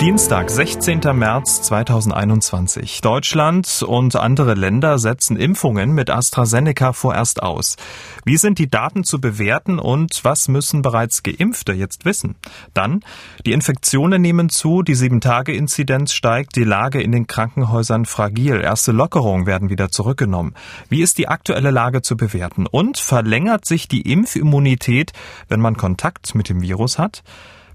Dienstag, 16. März 2021. Deutschland und andere Länder setzen Impfungen mit AstraZeneca vorerst aus. Wie sind die Daten zu bewerten und was müssen bereits Geimpfte jetzt wissen? Dann, die Infektionen nehmen zu, die 7-Tage-Inzidenz steigt, die Lage in den Krankenhäusern fragil, erste Lockerungen werden wieder zurückgenommen. Wie ist die aktuelle Lage zu bewerten? Und verlängert sich die Impfimmunität, wenn man Kontakt mit dem Virus hat?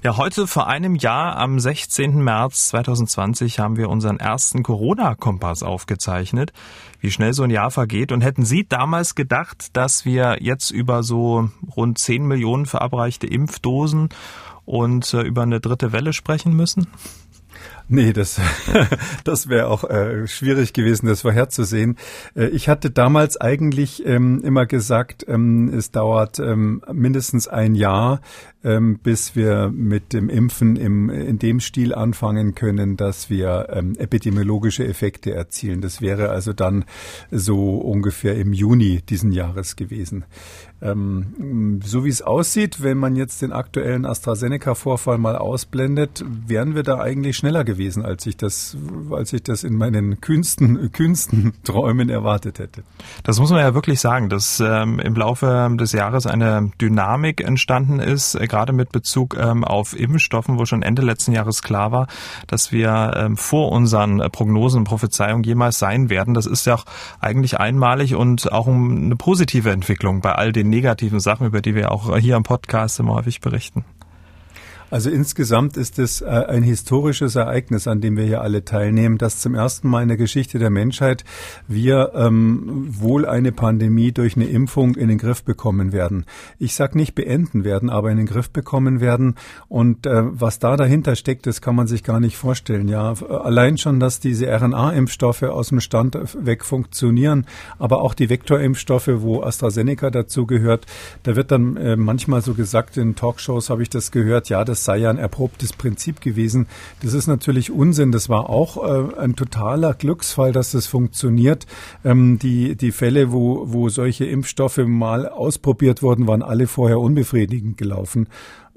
Ja, heute vor einem Jahr, am 16. März 2020, haben wir unseren ersten Corona-Kompass aufgezeichnet. Wie schnell so ein Jahr vergeht. Und hätten Sie damals gedacht, dass wir jetzt über so rund 10 Millionen verabreichte Impfdosen und äh, über eine dritte Welle sprechen müssen? Nee, das, das wäre auch äh, schwierig gewesen, das vorherzusehen. Äh, ich hatte damals eigentlich ähm, immer gesagt, ähm, es dauert ähm, mindestens ein Jahr, ähm, bis wir mit dem Impfen im, in dem Stil anfangen können, dass wir ähm, epidemiologische Effekte erzielen. Das wäre also dann so ungefähr im Juni diesen Jahres gewesen. Ähm, so wie es aussieht, wenn man jetzt den aktuellen AstraZeneca-Vorfall mal ausblendet, wären wir da eigentlich schneller gewesen, als ich das, als ich das in meinen kühnsten, kühnsten Träumen erwartet hätte. Das muss man ja wirklich sagen, dass ähm, im Laufe des Jahres eine Dynamik entstanden ist, äh, gerade mit Bezug ähm, auf Impfstoffen, wo schon Ende letzten Jahres klar war, dass wir ähm, vor unseren Prognosen und Prophezeiungen jemals sein werden. Das ist ja auch eigentlich einmalig und auch eine positive Entwicklung bei all den negativen Sachen, über die wir auch hier am Podcast immer häufig berichten. Also insgesamt ist es äh, ein historisches Ereignis, an dem wir hier alle teilnehmen, dass zum ersten Mal in der Geschichte der Menschheit wir ähm, wohl eine Pandemie durch eine Impfung in den Griff bekommen werden. Ich sag nicht beenden werden, aber in den Griff bekommen werden. Und äh, was da dahinter steckt, das kann man sich gar nicht vorstellen. Ja, allein schon, dass diese RNA-Impfstoffe aus dem Stand weg funktionieren, aber auch die Vektorimpfstoffe, wo AstraZeneca dazu gehört, da wird dann äh, manchmal so gesagt in Talkshows habe ich das gehört, ja, das das sei ja ein erprobtes Prinzip gewesen. Das ist natürlich Unsinn. Das war auch äh, ein totaler Glücksfall, dass das funktioniert. Ähm, die, die Fälle, wo, wo solche Impfstoffe mal ausprobiert wurden, waren alle vorher unbefriedigend gelaufen.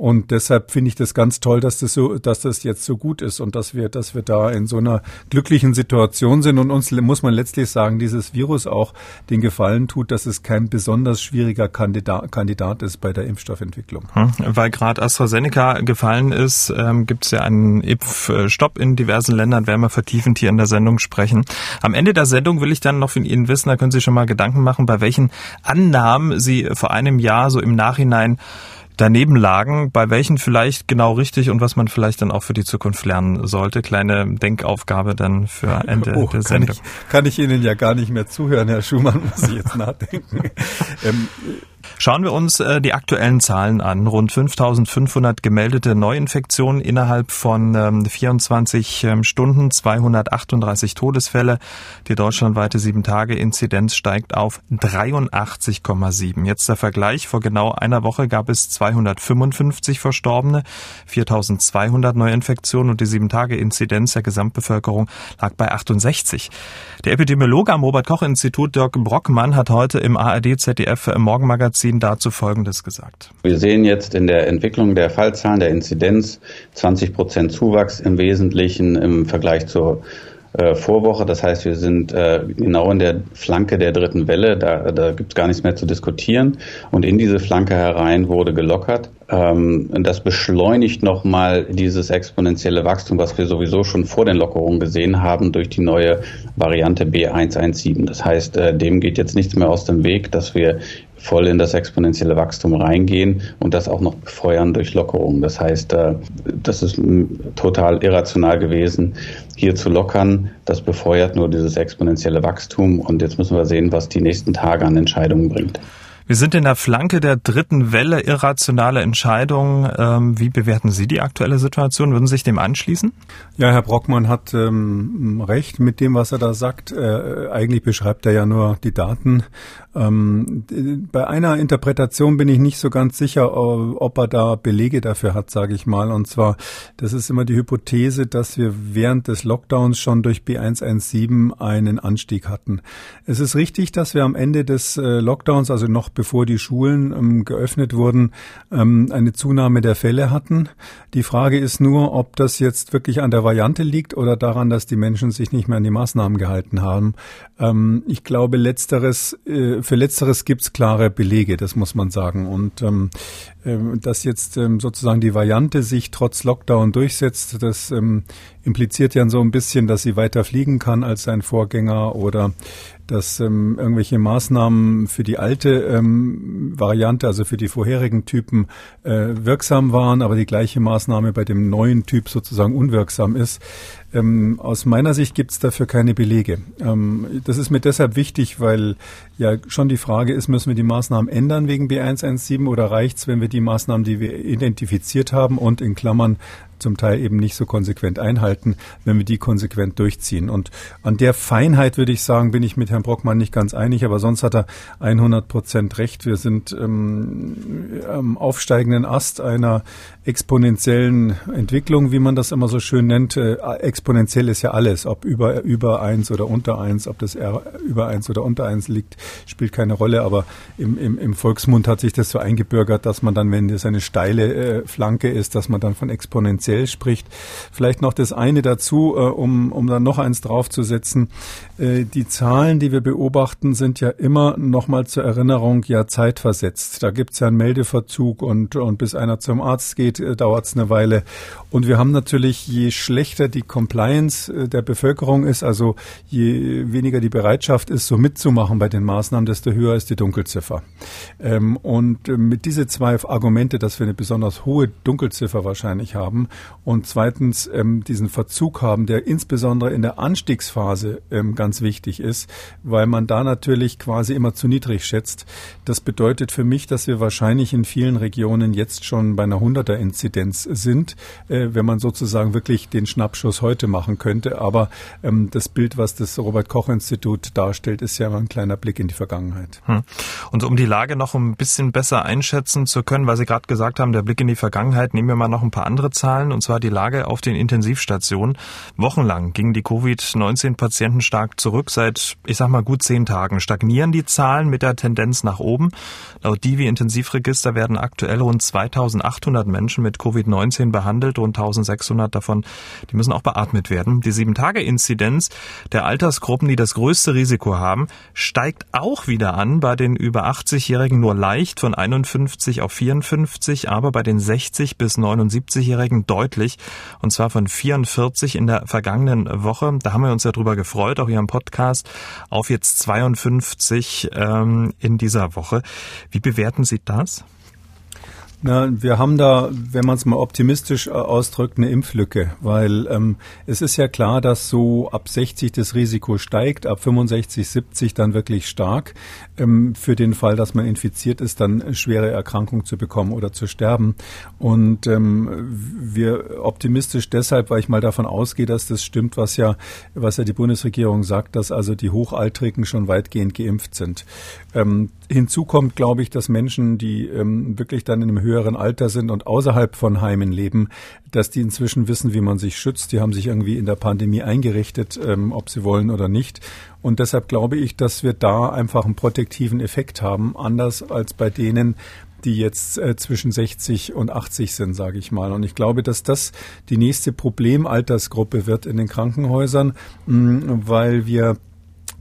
Und deshalb finde ich das ganz toll, dass das so, dass das jetzt so gut ist und dass wir, dass wir da in so einer glücklichen Situation sind. Und uns muss man letztlich sagen, dieses Virus auch den Gefallen tut, dass es kein besonders schwieriger Kandidat, Kandidat ist bei der Impfstoffentwicklung. Hm, weil gerade AstraZeneca gefallen ist, ähm, gibt es ja einen Impfstopp in diversen Ländern, werden wir vertiefend hier in der Sendung sprechen. Am Ende der Sendung will ich dann noch von Ihnen wissen, da können Sie schon mal Gedanken machen, bei welchen Annahmen Sie vor einem Jahr so im Nachhinein daneben lagen, bei welchen vielleicht genau richtig und was man vielleicht dann auch für die Zukunft lernen sollte. Kleine Denkaufgabe dann für Ende oh, der Sendung. Kann ich, kann ich Ihnen ja gar nicht mehr zuhören, Herr Schumann, muss ich jetzt nachdenken. ähm, Schauen wir uns äh, die aktuellen Zahlen an. Rund 5500 gemeldete Neuinfektionen innerhalb von ähm, 24 ähm, Stunden, 238 Todesfälle. Die deutschlandweite 7-Tage-Inzidenz steigt auf 83,7. Jetzt der Vergleich. Vor genau einer Woche gab es 255 Verstorbene, 4200 Neuinfektionen und die 7-Tage-Inzidenz der Gesamtbevölkerung lag bei 68. Der Epidemiologe am Robert-Koch-Institut Dirk Brockmann hat heute im ARD-ZDF-Morgenmagazin Magazin dazu Folgendes gesagt. Wir sehen jetzt in der Entwicklung der Fallzahlen, der Inzidenz 20 Prozent Zuwachs im Wesentlichen im Vergleich zur äh, Vorwoche. Das heißt, wir sind äh, genau in der Flanke der dritten Welle. Da, da gibt es gar nichts mehr zu diskutieren. Und in diese Flanke herein wurde gelockert. Ähm, das beschleunigt nochmal dieses exponentielle Wachstum, was wir sowieso schon vor den Lockerungen gesehen haben durch die neue Variante B117. Das heißt, äh, dem geht jetzt nichts mehr aus dem Weg, dass wir voll in das exponentielle Wachstum reingehen und das auch noch befeuern durch Lockerungen. Das heißt, äh, das ist total irrational gewesen, hier zu lockern. Das befeuert nur dieses exponentielle Wachstum und jetzt müssen wir sehen, was die nächsten Tage an Entscheidungen bringt. Wir sind in der Flanke der dritten Welle, irrationale Entscheidungen. Ähm, wie bewerten Sie die aktuelle Situation? Würden Sie sich dem anschließen? Ja, Herr Brockmann hat ähm, recht mit dem, was er da sagt. Äh, eigentlich beschreibt er ja nur die Daten. Ähm, bei einer Interpretation bin ich nicht so ganz sicher, ob er da Belege dafür hat, sage ich mal. Und zwar, das ist immer die Hypothese, dass wir während des Lockdowns schon durch B117 einen Anstieg hatten. Es ist richtig, dass wir am Ende des äh, Lockdowns, also noch bevor die Schulen ähm, geöffnet wurden, ähm, eine Zunahme der Fälle hatten. Die Frage ist nur, ob das jetzt wirklich an der Variante liegt oder daran, dass die Menschen sich nicht mehr an die Maßnahmen gehalten haben. Ähm, ich glaube, letzteres, äh, für letzteres gibt es klare Belege, das muss man sagen. Und ähm, ähm, dass jetzt ähm, sozusagen die Variante sich trotz Lockdown durchsetzt, das ähm, impliziert ja so ein bisschen, dass sie weiter fliegen kann als sein Vorgänger oder dass ähm, irgendwelche Maßnahmen für die alte ähm, Variante, also für die vorherigen Typen, äh, wirksam waren, aber die gleiche Maßnahme bei dem neuen Typ sozusagen unwirksam ist. Ähm, aus meiner Sicht gibt es dafür keine Belege. Ähm, das ist mir deshalb wichtig, weil ja schon die Frage ist, müssen wir die Maßnahmen ändern wegen B117 oder reicht es, wenn wir die Maßnahmen, die wir identifiziert haben und in Klammern zum Teil eben nicht so konsequent einhalten, wenn wir die konsequent durchziehen. Und an der Feinheit würde ich sagen, bin ich mit Herrn Brockmann nicht ganz einig, aber sonst hat er 100 Prozent recht. Wir sind ähm, am aufsteigenden Ast einer exponentiellen Entwicklung, wie man das immer so schön nennt. Äh, exponentiell ist ja alles, ob über, über eins oder unter eins, ob das R über eins oder unter eins liegt, spielt keine Rolle. Aber im, im, im Volksmund hat sich das so eingebürgert, dass man dann, wenn das eine steile äh, Flanke ist, dass man dann von exponentiell spricht. Vielleicht noch das eine dazu, äh, um, um dann noch eins draufzusetzen. Äh, die Zahlen, die wir beobachten, sind ja immer nochmal zur Erinnerung ja zeitversetzt. Da gibt es ja einen Meldeverzug und, und bis einer zum Arzt geht, äh, dauert es eine Weile. Und wir haben natürlich, je schlechter die Compliance äh, der Bevölkerung ist, also je weniger die Bereitschaft ist, so mitzumachen bei den Maßnahmen, desto höher ist die Dunkelziffer. Ähm, und äh, mit diese zwei Argumente, dass wir eine besonders hohe Dunkelziffer wahrscheinlich haben und zweitens ähm, diesen Verzug haben, der insbesondere in der Anstiegsphase ähm, ganz wichtig ist, weil man da natürlich quasi immer zu niedrig schätzt. Das bedeutet für mich, dass wir wahrscheinlich in vielen Regionen jetzt schon bei einer 100er Inzidenz sind, äh, wenn man sozusagen wirklich den Schnappschuss heute machen könnte. Aber ähm, das Bild, was das Robert Koch Institut darstellt, ist ja immer ein kleiner Blick in die Vergangenheit. Hm. Und um die Lage noch ein bisschen besser einschätzen zu können, weil Sie gerade gesagt haben, der Blick in die Vergangenheit, nehmen wir mal noch ein paar andere Zahlen, und zwar die Lage auf den Intensivstationen. Wochenlang gingen die Covid-19-Patienten stark zurück. Seit, ich sag mal, gut zehn Tagen stagnieren die Zahlen mit der Tendenz nach oben. Laut Divi-Intensivregister werden aktuell rund 2800 Menschen mit Covid-19 behandelt, rund 1600 davon, die müssen auch beatmet werden. Die 7-Tage-Inzidenz der Altersgruppen, die das größte Risiko haben, steigt auch wieder an, bei den über 80-Jährigen nur leicht von 51 auf 54, aber bei den 60 bis 79-Jährigen deutlich, und zwar von 44 in der vergangenen Woche. Da haben wir uns ja drüber gefreut, auch hier im Podcast, auf jetzt 52 ähm, in dieser Woche. Wie bewerten Sie das? Na, wir haben da, wenn man es mal optimistisch äh, ausdrückt, eine Impflücke, weil ähm, es ist ja klar, dass so ab 60 das Risiko steigt, ab 65, 70 dann wirklich stark, ähm, für den Fall, dass man infiziert ist, dann schwere Erkrankung zu bekommen oder zu sterben. Und ähm, wir optimistisch deshalb, weil ich mal davon ausgehe, dass das stimmt, was ja, was ja die Bundesregierung sagt, dass also die Hochaltrigen schon weitgehend geimpft sind. Ähm, hinzu kommt, glaube ich, dass Menschen, die ähm, wirklich dann in einem höheren Alter sind und außerhalb von Heimen leben, dass die inzwischen wissen, wie man sich schützt. Die haben sich irgendwie in der Pandemie eingerichtet, ähm, ob sie wollen oder nicht. Und deshalb glaube ich, dass wir da einfach einen protektiven Effekt haben, anders als bei denen, die jetzt äh, zwischen 60 und 80 sind, sage ich mal. Und ich glaube, dass das die nächste Problemaltersgruppe wird in den Krankenhäusern, mh, weil wir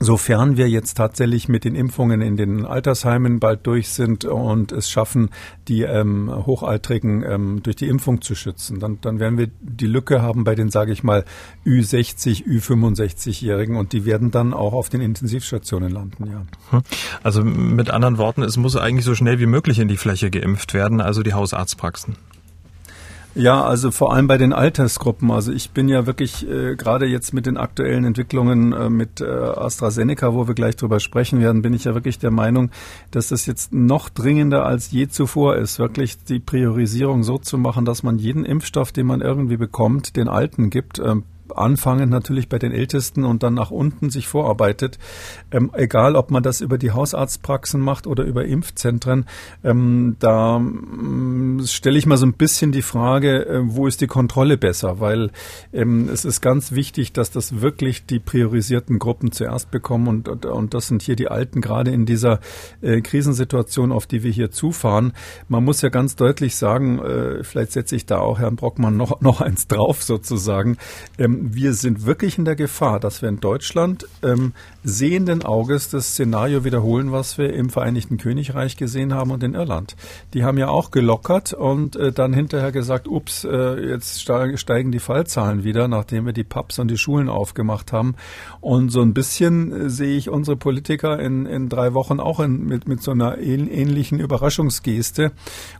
Sofern wir jetzt tatsächlich mit den Impfungen in den Altersheimen bald durch sind und es schaffen, die ähm, Hochaltrigen ähm, durch die Impfung zu schützen, dann, dann werden wir die Lücke haben bei den, sage ich mal, Ü60, Ü65-Jährigen und die werden dann auch auf den Intensivstationen landen, ja. Hm. Also mit anderen Worten, es muss eigentlich so schnell wie möglich in die Fläche geimpft werden, also die Hausarztpraxen. Ja, also vor allem bei den Altersgruppen. Also ich bin ja wirklich äh, gerade jetzt mit den aktuellen Entwicklungen äh, mit äh, AstraZeneca, wo wir gleich drüber sprechen werden, bin ich ja wirklich der Meinung, dass das jetzt noch dringender als je zuvor ist, wirklich die Priorisierung so zu machen, dass man jeden Impfstoff, den man irgendwie bekommt, den Alten gibt. Ähm, anfangend natürlich bei den Ältesten und dann nach unten sich vorarbeitet. Ähm, egal, ob man das über die Hausarztpraxen macht oder über Impfzentren, ähm, da ähm, stelle ich mal so ein bisschen die Frage, äh, wo ist die Kontrolle besser? Weil ähm, es ist ganz wichtig, dass das wirklich die priorisierten Gruppen zuerst bekommen und, und, und das sind hier die Alten, gerade in dieser äh, Krisensituation, auf die wir hier zufahren. Man muss ja ganz deutlich sagen, äh, vielleicht setze ich da auch Herrn Brockmann noch, noch eins drauf sozusagen. Ähm, wir sind wirklich in der Gefahr, dass wir in Deutschland ähm, sehenden Auges das Szenario wiederholen, was wir im Vereinigten Königreich gesehen haben und in Irland. Die haben ja auch gelockert und äh, dann hinterher gesagt, ups, äh, jetzt steigen die Fallzahlen wieder, nachdem wir die Pubs und die Schulen aufgemacht haben. Und so ein bisschen äh, sehe ich unsere Politiker in, in drei Wochen auch in, mit, mit so einer ähnlichen Überraschungsgeste.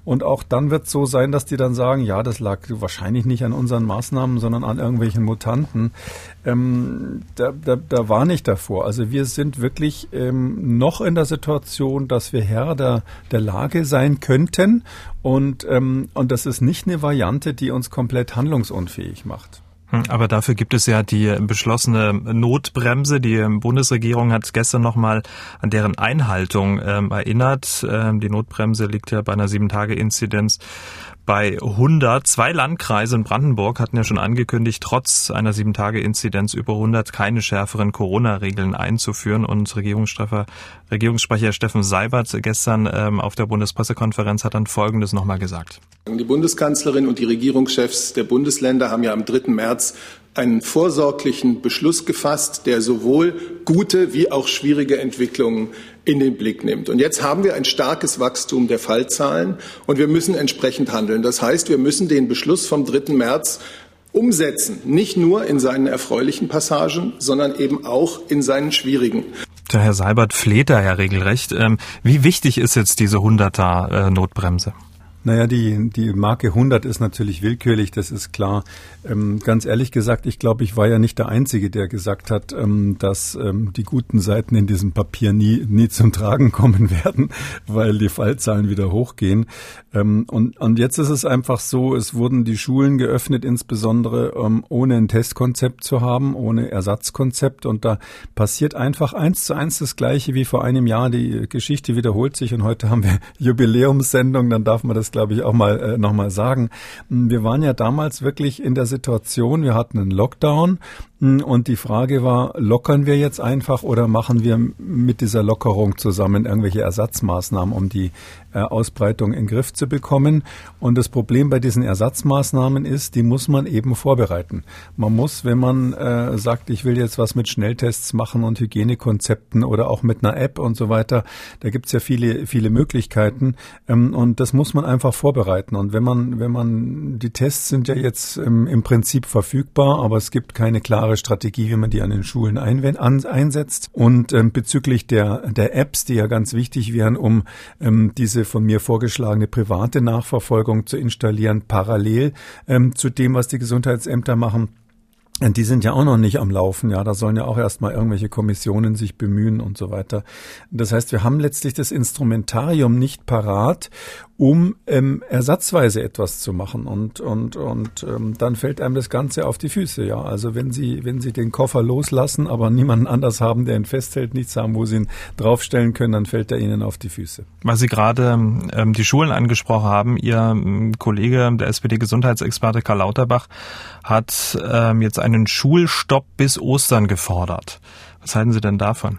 Und auch dann wird es so sein, dass die dann sagen, ja, das lag wahrscheinlich nicht an unseren Maßnahmen, sondern an irgendwelchen Mutanten ähm, da, da, da warne ich davor. Also wir sind wirklich ähm, noch in der Situation, dass wir Herr der, der Lage sein könnten und, ähm, und das ist nicht eine Variante, die uns komplett handlungsunfähig macht. Hm, aber dafür gibt es ja die beschlossene Notbremse. Die Bundesregierung hat gestern nochmal an deren Einhaltung ähm, erinnert. Ähm, die Notbremse liegt ja bei einer Sieben-Tage-Inzidenz bei 100. Zwei Landkreise in Brandenburg hatten ja schon angekündigt, trotz einer sieben Tage Inzidenz über 100 keine schärferen Corona-Regeln einzuführen. Und Regierungssprecher, Regierungssprecher Steffen Seibert gestern ähm, auf der Bundespressekonferenz hat dann Folgendes nochmal gesagt. Die Bundeskanzlerin und die Regierungschefs der Bundesländer haben ja am 3. März einen vorsorglichen Beschluss gefasst, der sowohl gute wie auch schwierige Entwicklungen in den Blick nimmt. Und jetzt haben wir ein starkes Wachstum der Fallzahlen und wir müssen entsprechend handeln. Das heißt, wir müssen den Beschluss vom 3. März umsetzen, nicht nur in seinen erfreulichen Passagen, sondern eben auch in seinen schwierigen. Der Herr Seibert fleht da ja regelrecht. Ähm, wie wichtig ist jetzt diese 100er Notbremse? Naja, die, die Marke 100 ist natürlich willkürlich, das ist klar. Ähm, ganz ehrlich gesagt, ich glaube, ich war ja nicht der Einzige, der gesagt hat, ähm, dass ähm, die guten Seiten in diesem Papier nie, nie zum Tragen kommen werden, weil die Fallzahlen wieder hochgehen. Ähm, und, und jetzt ist es einfach so, es wurden die Schulen geöffnet, insbesondere ähm, ohne ein Testkonzept zu haben, ohne Ersatzkonzept. Und da passiert einfach eins zu eins das Gleiche wie vor einem Jahr. Die Geschichte wiederholt sich und heute haben wir Jubiläumssendung, dann darf man das glaube ich, auch mal äh, nochmal sagen. Wir waren ja damals wirklich in der Situation, wir hatten einen Lockdown und die Frage war, lockern wir jetzt einfach oder machen wir mit dieser Lockerung zusammen irgendwelche Ersatzmaßnahmen, um die äh, Ausbreitung in den Griff zu bekommen? Und das Problem bei diesen Ersatzmaßnahmen ist, die muss man eben vorbereiten. Man muss, wenn man äh, sagt, ich will jetzt was mit Schnelltests machen und Hygienekonzepten oder auch mit einer App und so weiter, da gibt's ja viele, viele Möglichkeiten. Ähm, und das muss man einfach vorbereiten. Und wenn man, wenn man, die Tests sind ja jetzt ähm, im Prinzip verfügbar, aber es gibt keine klare klare Strategie, wie man die an den Schulen einsetzt. Und ähm, bezüglich der, der Apps, die ja ganz wichtig wären, um ähm, diese von mir vorgeschlagene private Nachverfolgung zu installieren, parallel ähm, zu dem, was die Gesundheitsämter machen, die sind ja auch noch nicht am Laufen, ja. Da sollen ja auch erstmal irgendwelche Kommissionen sich bemühen und so weiter. Das heißt, wir haben letztlich das Instrumentarium nicht parat, um ähm, ersatzweise etwas zu machen. Und, und, und ähm, dann fällt einem das Ganze auf die Füße, ja. Also wenn Sie, wenn Sie den Koffer loslassen, aber niemanden anders haben, der ihn festhält, nichts haben, wo Sie ihn draufstellen können, dann fällt er Ihnen auf die Füße. Weil Sie gerade ähm, die Schulen angesprochen haben, Ihr ähm, Kollege, der SPD-Gesundheitsexperte Karl Lauterbach, hat ähm, jetzt einen Schulstopp bis Ostern gefordert. Was halten Sie denn davon?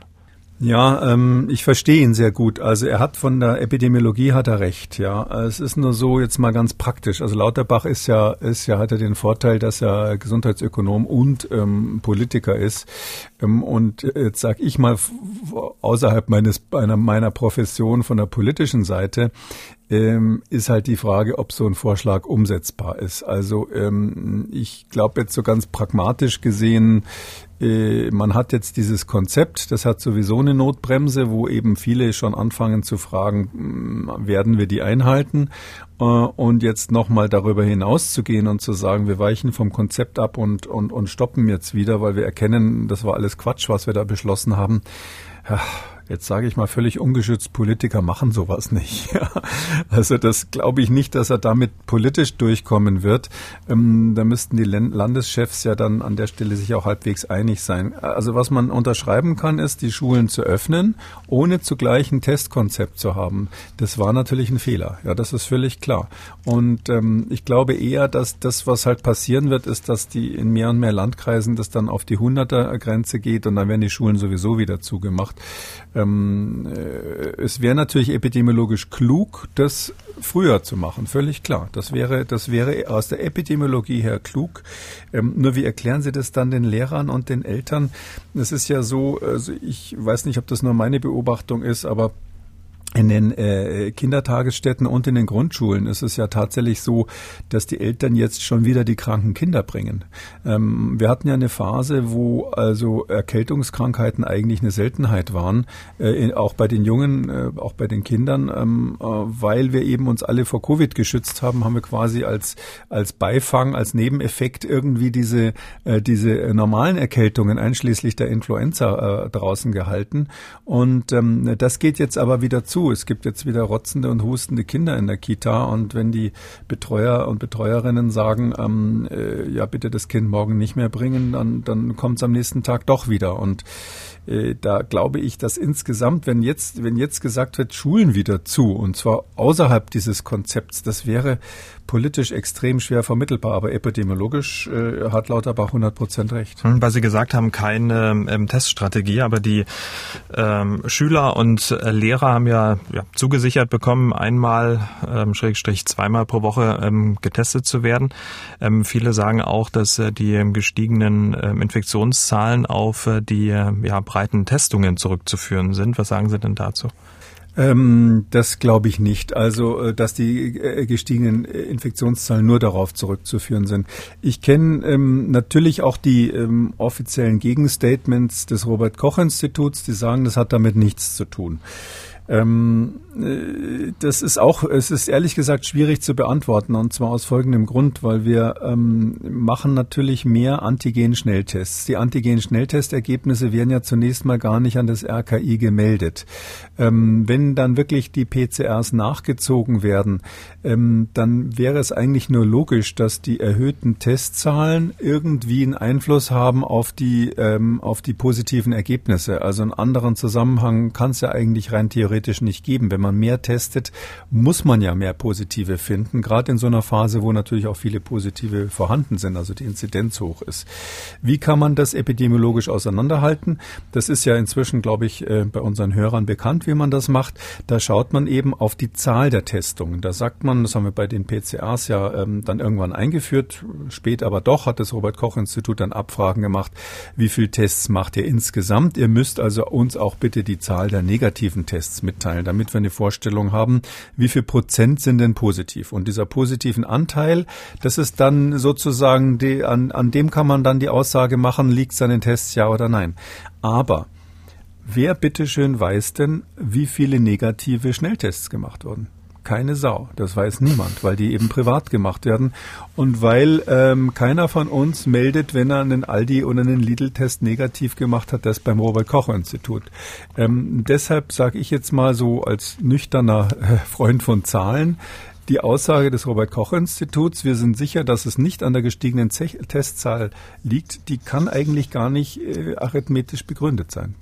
Ja, ähm, ich verstehe ihn sehr gut. Also er hat von der Epidemiologie hat er recht. Ja, es ist nur so jetzt mal ganz praktisch. Also Lauterbach ist ja ist ja hat er den Vorteil, dass er Gesundheitsökonom und ähm, Politiker ist. Ähm, und jetzt sag ich mal außerhalb meines meiner, meiner Profession von der politischen Seite ähm, ist halt die Frage, ob so ein Vorschlag umsetzbar ist. Also ähm, ich glaube jetzt so ganz pragmatisch gesehen äh, man hat jetzt dieses Konzept, das hat sowieso eine Notbremse, wo eben viele schon anfangen zu fragen, hm, werden wir die einhalten? und jetzt nochmal darüber hinaus zu gehen und zu sagen, wir weichen vom Konzept ab und, und, und stoppen jetzt wieder, weil wir erkennen, das war alles Quatsch, was wir da beschlossen haben. Jetzt sage ich mal völlig ungeschützt, Politiker machen sowas nicht. also das glaube ich nicht, dass er damit politisch durchkommen wird. Ähm, da müssten die Landeschefs ja dann an der Stelle sich auch halbwegs einig sein. Also was man unterschreiben kann, ist, die Schulen zu öffnen, ohne zugleich ein Testkonzept zu haben. Das war natürlich ein Fehler. Ja, das ist völlig klar. Und ähm, ich glaube eher, dass das, was halt passieren wird, ist, dass die in mehr und mehr Landkreisen das dann auf die 100er Grenze geht und dann werden die Schulen sowieso wieder zugemacht. Ähm, äh, es wäre natürlich epidemiologisch klug, das früher zu machen, völlig klar. Das wäre, das wäre aus der Epidemiologie her klug. Ähm, nur wie erklären Sie das dann den Lehrern und den Eltern? Es ist ja so, also ich weiß nicht, ob das nur meine Beobachtung ist, aber in den äh, Kindertagesstätten und in den Grundschulen ist es ja tatsächlich so, dass die Eltern jetzt schon wieder die kranken Kinder bringen. Ähm, wir hatten ja eine Phase, wo also Erkältungskrankheiten eigentlich eine Seltenheit waren, äh, auch bei den Jungen, äh, auch bei den Kindern, ähm, äh, weil wir eben uns alle vor Covid geschützt haben, haben wir quasi als als Beifang, als Nebeneffekt irgendwie diese äh, diese normalen Erkältungen, einschließlich der Influenza, äh, draußen gehalten. Und ähm, das geht jetzt aber wieder zu zu. Es gibt jetzt wieder rotzende und hustende Kinder in der Kita und wenn die Betreuer und Betreuerinnen sagen, ähm, äh, ja bitte das Kind morgen nicht mehr bringen, dann, dann kommt es am nächsten Tag doch wieder. Und äh, da glaube ich, dass insgesamt, wenn jetzt, wenn jetzt gesagt wird, Schulen wieder zu, und zwar außerhalb dieses Konzepts, das wäre politisch extrem schwer vermittelbar, aber epidemiologisch äh, hat Lauterbach 100 Prozent recht. Hm, weil Sie gesagt haben, keine ähm, Teststrategie, aber die ähm, Schüler und äh, Lehrer haben ja, ja, zugesichert bekommen, einmal, ähm, Schrägstrich zweimal pro Woche ähm, getestet zu werden. Ähm, viele sagen auch, dass äh, die gestiegenen äh, Infektionszahlen auf äh, die äh, ja, breiten Testungen zurückzuführen sind. Was sagen Sie denn dazu? Ähm, das glaube ich nicht. Also, äh, dass die äh, gestiegenen äh, Infektionszahlen nur darauf zurückzuführen sind. Ich kenne ähm, natürlich auch die ähm, offiziellen Gegenstatements des Robert Koch Instituts, die sagen, das hat damit nichts zu tun. Ähm, äh, das ist auch, es ist ehrlich gesagt schwierig zu beantworten und zwar aus folgendem Grund, weil wir ähm, machen natürlich mehr Antigen-Schnelltests. Die Antigen-Schnelltestergebnisse werden ja zunächst mal gar nicht an das RKI gemeldet. Ähm, wenn dann wirklich die PCRs nachgezogen werden, ähm, dann wäre es eigentlich nur logisch, dass die erhöhten Testzahlen irgendwie einen Einfluss haben auf die, ähm, auf die positiven Ergebnisse. Also einen anderen Zusammenhang kann es ja eigentlich rein theoretisch theoretisch nicht geben. Wenn man mehr testet, muss man ja mehr Positive finden, gerade in so einer Phase, wo natürlich auch viele Positive vorhanden sind, also die Inzidenz hoch ist. Wie kann man das epidemiologisch auseinanderhalten? Das ist ja inzwischen, glaube ich, äh, bei unseren Hörern bekannt, wie man das macht. Da schaut man eben auf die Zahl der Testungen. Da sagt man, das haben wir bei den PCRs ja ähm, dann irgendwann eingeführt, spät aber doch hat das Robert Koch Institut dann Abfragen gemacht, wie viel Tests macht ihr insgesamt? Ihr müsst also uns auch bitte die Zahl der negativen Tests mitteilen, damit wir eine Vorstellung haben, wie viel Prozent sind denn positiv. Und dieser positiven Anteil, das ist dann sozusagen, die, an, an dem kann man dann die Aussage machen, liegt es an den Tests ja oder nein. Aber wer bitteschön weiß denn, wie viele negative Schnelltests gemacht wurden? Keine Sau. Das weiß niemand, weil die eben privat gemacht werden und weil ähm, keiner von uns meldet, wenn er einen Aldi oder einen Lidl-Test negativ gemacht hat, das beim Robert-Koch-Institut. Ähm, deshalb sage ich jetzt mal so als nüchterner äh, Freund von Zahlen, die Aussage des Robert-Koch-Instituts, wir sind sicher, dass es nicht an der gestiegenen Testzahl liegt, die kann eigentlich gar nicht äh, arithmetisch begründet sein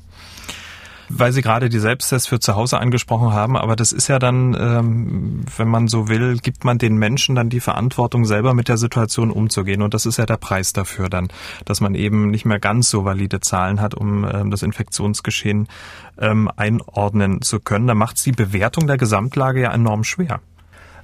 weil Sie gerade die Selbsttests für zu Hause angesprochen haben, aber das ist ja dann, ähm, wenn man so will, gibt man den Menschen dann die Verantwortung, selber mit der Situation umzugehen. Und das ist ja der Preis dafür dann, dass man eben nicht mehr ganz so valide Zahlen hat, um ähm, das Infektionsgeschehen ähm, einordnen zu können. Da macht es die Bewertung der Gesamtlage ja enorm schwer.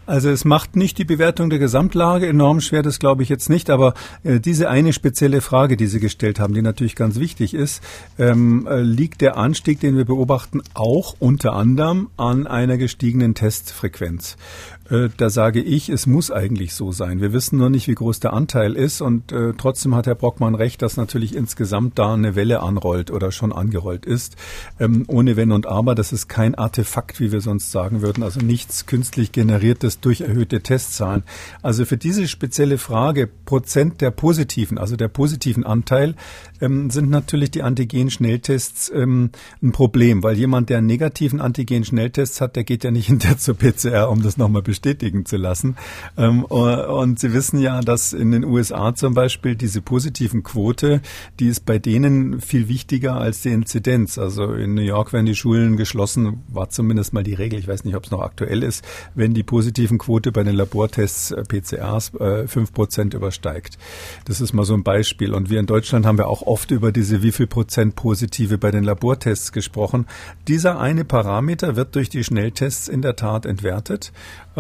Also es macht nicht die Bewertung der Gesamtlage enorm schwer, das glaube ich jetzt nicht, aber äh, diese eine spezielle Frage, die Sie gestellt haben, die natürlich ganz wichtig ist, ähm, äh, liegt der Anstieg, den wir beobachten, auch unter anderem an einer gestiegenen Testfrequenz. Äh, da sage ich, es muss eigentlich so sein. Wir wissen nur nicht, wie groß der Anteil ist und äh, trotzdem hat Herr Brockmann recht, dass natürlich insgesamt da eine Welle anrollt oder schon angerollt ist. Ähm, ohne Wenn und Aber, das ist kein Artefakt, wie wir sonst sagen würden, also nichts künstlich generiertes durch erhöhte Testzahlen. Also für diese spezielle Frage Prozent der positiven, also der positiven Anteil, ähm, sind natürlich die Antigen-Schnelltests ähm, ein Problem, weil jemand, der einen negativen Antigen-Schnelltest hat, der geht ja nicht hinterher zur PCR, um das nochmal bestätigen zu lassen. Ähm, und Sie wissen ja, dass in den USA zum Beispiel diese positiven Quote, die ist bei denen viel wichtiger als die Inzidenz. Also in New York werden die Schulen geschlossen, war zumindest mal die Regel. Ich weiß nicht, ob es noch aktuell ist, wenn die positiven Quote bei den Labortests äh, PCRs äh, fünf Prozent übersteigt. Das ist mal so ein Beispiel. Und wir in Deutschland haben ja auch oft über diese wie viel Prozent Positive bei den Labortests gesprochen. Dieser eine Parameter wird durch die Schnelltests in der Tat entwertet.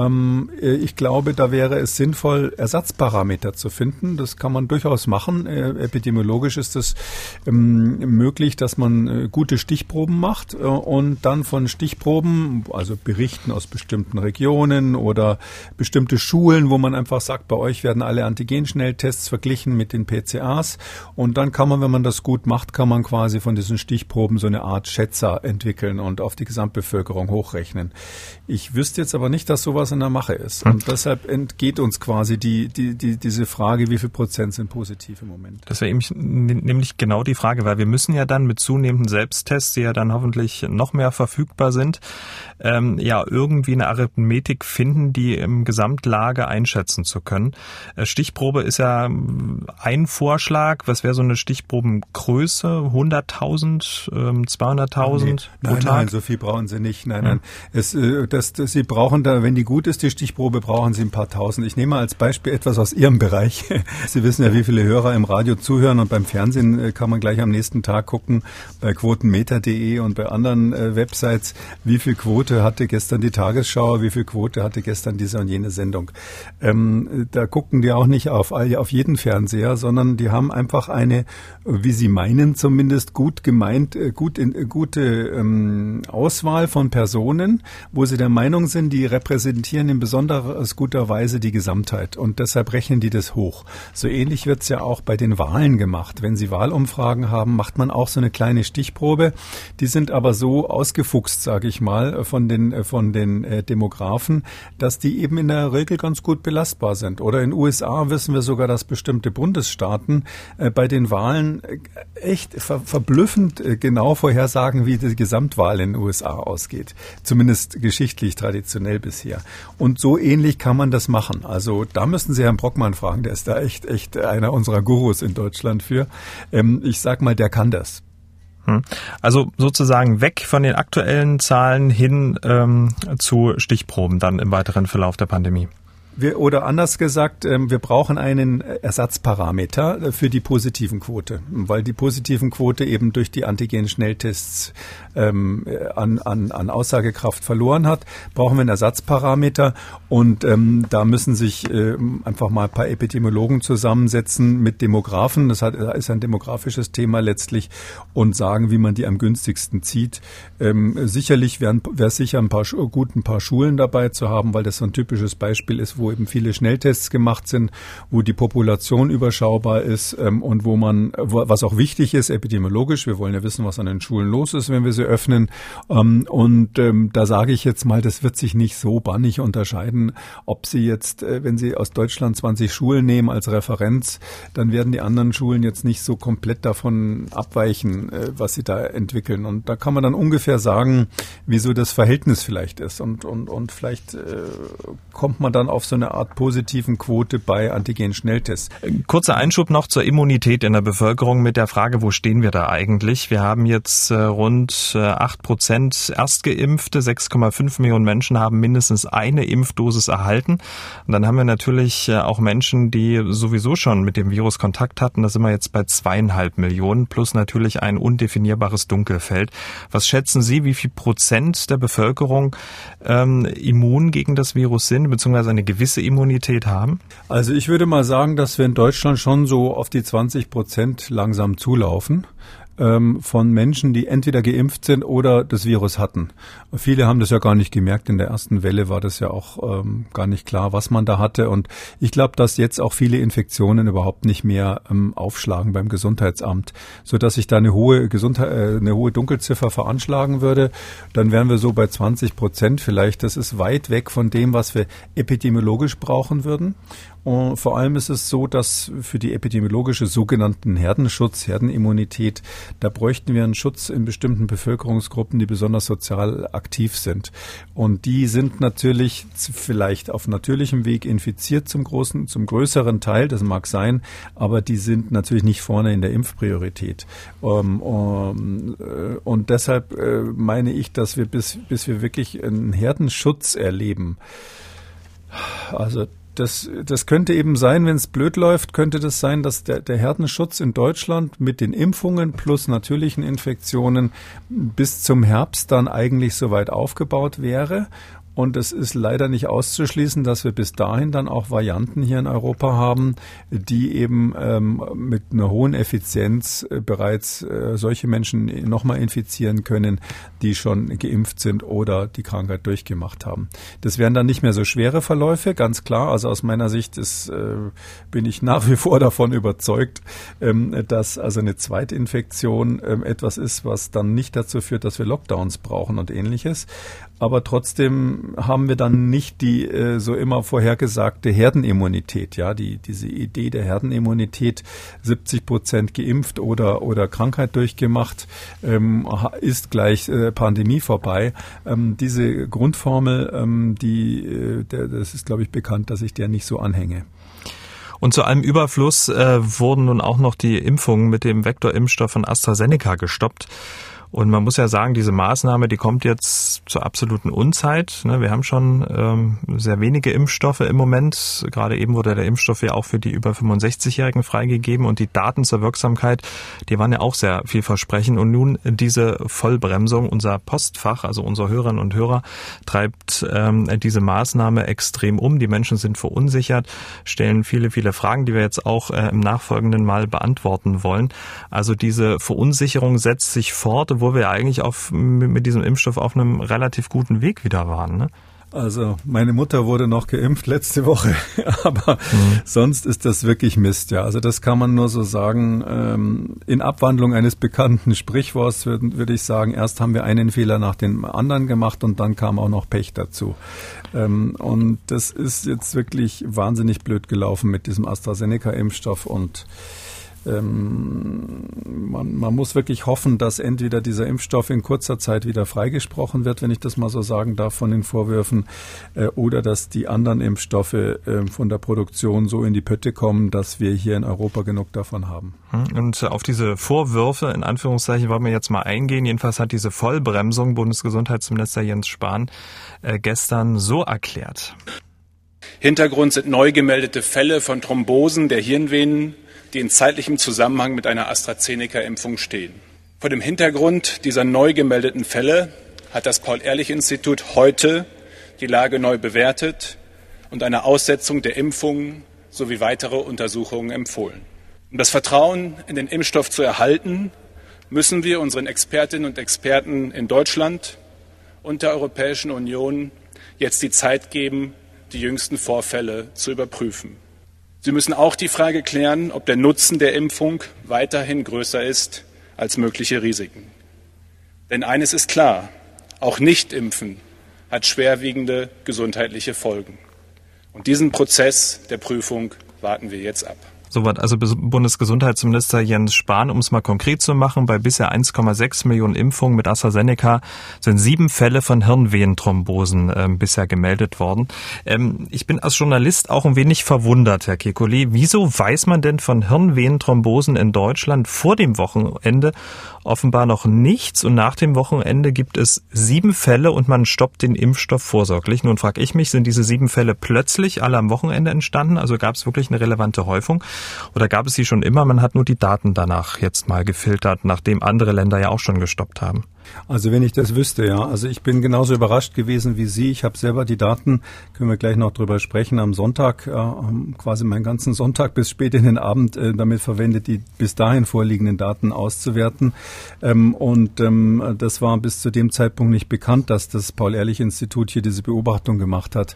Ähm, äh, ich glaube, da wäre es sinnvoll, Ersatzparameter zu finden. Das kann man durchaus machen. Äh, epidemiologisch ist es ähm, möglich, dass man äh, gute Stichproben macht und dann von Stichproben, also Berichten aus bestimmten Regionen oder bestimmte Schulen, wo man einfach sagt, bei euch werden alle Antigenschnelltests verglichen mit den PCAs und dann kann man, wenn man das gut macht, kann man quasi von diesen Stichproben so eine Art Schätzer entwickeln und auf die Gesamtbevölkerung hochrechnen. Ich wüsste jetzt aber nicht, dass sowas was in der Mache ist. Hm. Und deshalb entgeht uns quasi die, die, die, diese Frage, wie viel Prozent sind positiv im Moment. Das wäre eben nämlich genau die Frage, weil wir müssen ja dann mit zunehmenden Selbsttests, die ja dann hoffentlich noch mehr verfügbar sind, ähm, ja irgendwie eine Arithmetik finden, die im Gesamtlage einschätzen zu können. Äh, Stichprobe ist ja ein Vorschlag. Was wäre so eine Stichprobengröße? 100.000, ähm, 200.000 nee, Nein, nein, so viel brauchen Sie nicht. Nein, nein. Es, äh, das, das, Sie brauchen da, wenn die gut gut ist die Stichprobe, brauchen Sie ein paar tausend. Ich nehme als Beispiel etwas aus Ihrem Bereich. Sie wissen ja, wie viele Hörer im Radio zuhören und beim Fernsehen äh, kann man gleich am nächsten Tag gucken, bei quotenmeter.de und bei anderen äh, Websites, wie viel Quote hatte gestern die Tagesschau, wie viel Quote hatte gestern diese und jene Sendung. Ähm, da gucken die auch nicht auf, auf jeden Fernseher, sondern die haben einfach eine, wie sie meinen zumindest, gut gemeint, äh, gut in, gute ähm, Auswahl von Personen, wo sie der Meinung sind, die repräsentieren repräsentieren in besonders guter Weise die Gesamtheit und deshalb rechnen die das hoch. So ähnlich wird es ja auch bei den Wahlen gemacht. Wenn Sie Wahlumfragen haben, macht man auch so eine kleine Stichprobe. Die sind aber so ausgefuchst, sage ich mal, von den, von den äh, Demografen, dass die eben in der Regel ganz gut belastbar sind. Oder in USA wissen wir sogar, dass bestimmte Bundesstaaten äh, bei den Wahlen äh, echt ver verblüffend genau vorhersagen, wie die Gesamtwahl in den USA ausgeht. Zumindest geschichtlich traditionell bisher. Und so ähnlich kann man das machen. Also da müssen Sie Herrn Brockmann fragen, der ist da echt, echt einer unserer Gurus in Deutschland für. Ähm, ich sag mal, der kann das. Hm. Also sozusagen weg von den aktuellen Zahlen hin ähm, zu Stichproben dann im weiteren Verlauf der Pandemie. Wir, oder anders gesagt, ähm, wir brauchen einen Ersatzparameter äh, für die positiven Quote, weil die positiven Quote eben durch die Antigen-Schnelltests ähm, an, an, an Aussagekraft verloren hat. Brauchen wir einen Ersatzparameter und ähm, da müssen sich äh, einfach mal ein paar Epidemiologen zusammensetzen mit Demografen. Das hat, ist ein demografisches Thema letztlich und sagen, wie man die am günstigsten zieht. Ähm, sicherlich wäre es sicher ein paar gut ein paar Schulen dabei zu haben, weil das so ein typisches Beispiel ist, wo eben viele Schnelltests gemacht sind, wo die Population überschaubar ist ähm, und wo man, wo, was auch wichtig ist, epidemiologisch, wir wollen ja wissen, was an den Schulen los ist, wenn wir sie öffnen. Ähm, und ähm, da sage ich jetzt mal, das wird sich nicht so bannig unterscheiden, ob Sie jetzt, äh, wenn Sie aus Deutschland 20 Schulen nehmen als Referenz, dann werden die anderen Schulen jetzt nicht so komplett davon abweichen, äh, was sie da entwickeln. Und da kann man dann ungefähr sagen, wieso das Verhältnis vielleicht ist. Und, und, und vielleicht äh, kommt man dann auf so eine Art positiven Quote bei Antigen-Schnelltests. Kurzer Einschub noch zur Immunität in der Bevölkerung mit der Frage, wo stehen wir da eigentlich? Wir haben jetzt äh, rund äh, acht Prozent Erstgeimpfte, 6,5 Millionen Menschen haben mindestens eine Impfdosis erhalten. Und dann haben wir natürlich äh, auch Menschen, die sowieso schon mit dem Virus Kontakt hatten. Da sind wir jetzt bei zweieinhalb Millionen plus natürlich ein undefinierbares Dunkelfeld. Was schätzen Sie, wie viel Prozent der Bevölkerung ähm, immun gegen das Virus sind, beziehungsweise eine gewisse gewisse Immunität haben? Also ich würde mal sagen, dass wir in Deutschland schon so auf die 20 Prozent langsam zulaufen. Ähm, von Menschen, die entweder geimpft sind oder das Virus hatten. Viele haben das ja gar nicht gemerkt. In der ersten Welle war das ja auch ähm, gar nicht klar, was man da hatte. Und ich glaube, dass jetzt auch viele Infektionen überhaupt nicht mehr ähm, aufschlagen beim Gesundheitsamt, so dass ich da eine hohe Gesundheit, äh, eine hohe Dunkelziffer veranschlagen würde. Dann wären wir so bei 20 Prozent vielleicht. Das ist weit weg von dem, was wir epidemiologisch brauchen würden. Und vor allem ist es so, dass für die epidemiologische sogenannten Herdenschutz, Herdenimmunität, da bräuchten wir einen Schutz in bestimmten Bevölkerungsgruppen, die besonders sozial aktiv sind. Und die sind natürlich vielleicht auf natürlichem Weg infiziert zum großen, zum größeren Teil, das mag sein, aber die sind natürlich nicht vorne in der Impfpriorität. Um, um, äh, und deshalb äh, meine ich, dass wir bis, bis wir wirklich einen Herdenschutz erleben, also das, das könnte eben sein, wenn es blöd läuft, könnte das sein, dass der, der Herdenschutz in Deutschland mit den Impfungen plus natürlichen Infektionen bis zum Herbst dann eigentlich soweit aufgebaut wäre und es ist leider nicht auszuschließen, dass wir bis dahin dann auch Varianten hier in Europa haben, die eben ähm, mit einer hohen Effizienz äh, bereits äh, solche Menschen nochmal infizieren können, die schon geimpft sind oder die Krankheit durchgemacht haben. Das wären dann nicht mehr so schwere Verläufe, ganz klar. Also aus meiner Sicht ist, äh, bin ich nach wie vor davon überzeugt, ähm, dass also eine Zweitinfektion ähm, etwas ist, was dann nicht dazu führt, dass wir Lockdowns brauchen und ähnliches aber trotzdem haben wir dann nicht die äh, so immer vorhergesagte Herdenimmunität, ja, die diese Idee der Herdenimmunität, 70 Prozent geimpft oder oder Krankheit durchgemacht, ähm, ist gleich äh, Pandemie vorbei. Ähm, diese Grundformel, ähm, die äh, der, das ist glaube ich bekannt, dass ich der nicht so anhänge. Und zu allem Überfluss äh, wurden nun auch noch die Impfungen mit dem Vektorimpfstoff von AstraZeneca gestoppt. Und man muss ja sagen, diese Maßnahme, die kommt jetzt zur absoluten Unzeit. Ne? Wir haben schon ähm, sehr wenige Impfstoffe im Moment. Gerade eben wurde der Impfstoff ja auch für die über 65-Jährigen freigegeben und die Daten zur Wirksamkeit, die waren ja auch sehr vielversprechend. Und nun diese Vollbremsung, unser Postfach, also unsere Hörerinnen und Hörer, treibt ähm, diese Maßnahme extrem um. Die Menschen sind verunsichert, stellen viele, viele Fragen, die wir jetzt auch äh, im nachfolgenden Mal beantworten wollen. Also diese Verunsicherung setzt sich fort, wo wir eigentlich auf, mit diesem Impfstoff auf einem relativ guten Weg wieder waren. Ne? Also meine Mutter wurde noch geimpft letzte Woche, aber mhm. sonst ist das wirklich Mist, ja. Also das kann man nur so sagen. Ähm, in Abwandlung eines bekannten Sprichworts würde würd ich sagen, erst haben wir einen Fehler nach dem anderen gemacht und dann kam auch noch Pech dazu. Ähm, und das ist jetzt wirklich wahnsinnig blöd gelaufen mit diesem AstraZeneca-Impfstoff und ähm, man, man muss wirklich hoffen, dass entweder dieser Impfstoff in kurzer Zeit wieder freigesprochen wird, wenn ich das mal so sagen darf, von den Vorwürfen, äh, oder dass die anderen Impfstoffe äh, von der Produktion so in die Pötte kommen, dass wir hier in Europa genug davon haben. Hm, und auf diese Vorwürfe, in Anführungszeichen, wollen wir jetzt mal eingehen. Jedenfalls hat diese Vollbremsung Bundesgesundheitsminister Jens Spahn äh, gestern so erklärt. Hintergrund sind neu gemeldete Fälle von Thrombosen der Hirnvenen die in zeitlichem Zusammenhang mit einer AstraZeneca-Impfung stehen. Vor dem Hintergrund dieser neu gemeldeten Fälle hat das Paul-Ehrlich-Institut heute die Lage neu bewertet und eine Aussetzung der Impfungen sowie weitere Untersuchungen empfohlen. Um das Vertrauen in den Impfstoff zu erhalten, müssen wir unseren Expertinnen und Experten in Deutschland und der Europäischen Union jetzt die Zeit geben, die jüngsten Vorfälle zu überprüfen. Sie müssen auch die Frage klären, ob der Nutzen der Impfung weiterhin größer ist als mögliche Risiken. Denn eines ist klar, auch Nichtimpfen hat schwerwiegende gesundheitliche Folgen. Und diesen Prozess der Prüfung warten wir jetzt ab. Soweit also Bundesgesundheitsminister Jens Spahn, um es mal konkret zu machen, bei bisher 1,6 Millionen Impfungen mit AstraZeneca sind sieben Fälle von Hirnventhrombosen äh, bisher gemeldet worden. Ähm, ich bin als Journalist auch ein wenig verwundert, Herr Kekulé. Wieso weiß man denn von Hirnventhrombosen in Deutschland vor dem Wochenende offenbar noch nichts und nach dem Wochenende gibt es sieben Fälle und man stoppt den Impfstoff vorsorglich? Nun frage ich mich, sind diese sieben Fälle plötzlich alle am Wochenende entstanden? Also gab es wirklich eine relevante Häufung? Oder gab es sie schon immer? Man hat nur die Daten danach jetzt mal gefiltert, nachdem andere Länder ja auch schon gestoppt haben. Also wenn ich das wüsste, ja. Also ich bin genauso überrascht gewesen wie Sie. Ich habe selber die Daten, können wir gleich noch drüber sprechen, am Sonntag, äh, quasi meinen ganzen Sonntag bis spät in den Abend äh, damit verwendet, die bis dahin vorliegenden Daten auszuwerten. Ähm, und ähm, das war bis zu dem Zeitpunkt nicht bekannt, dass das Paul-Ehrlich-Institut hier diese Beobachtung gemacht hat.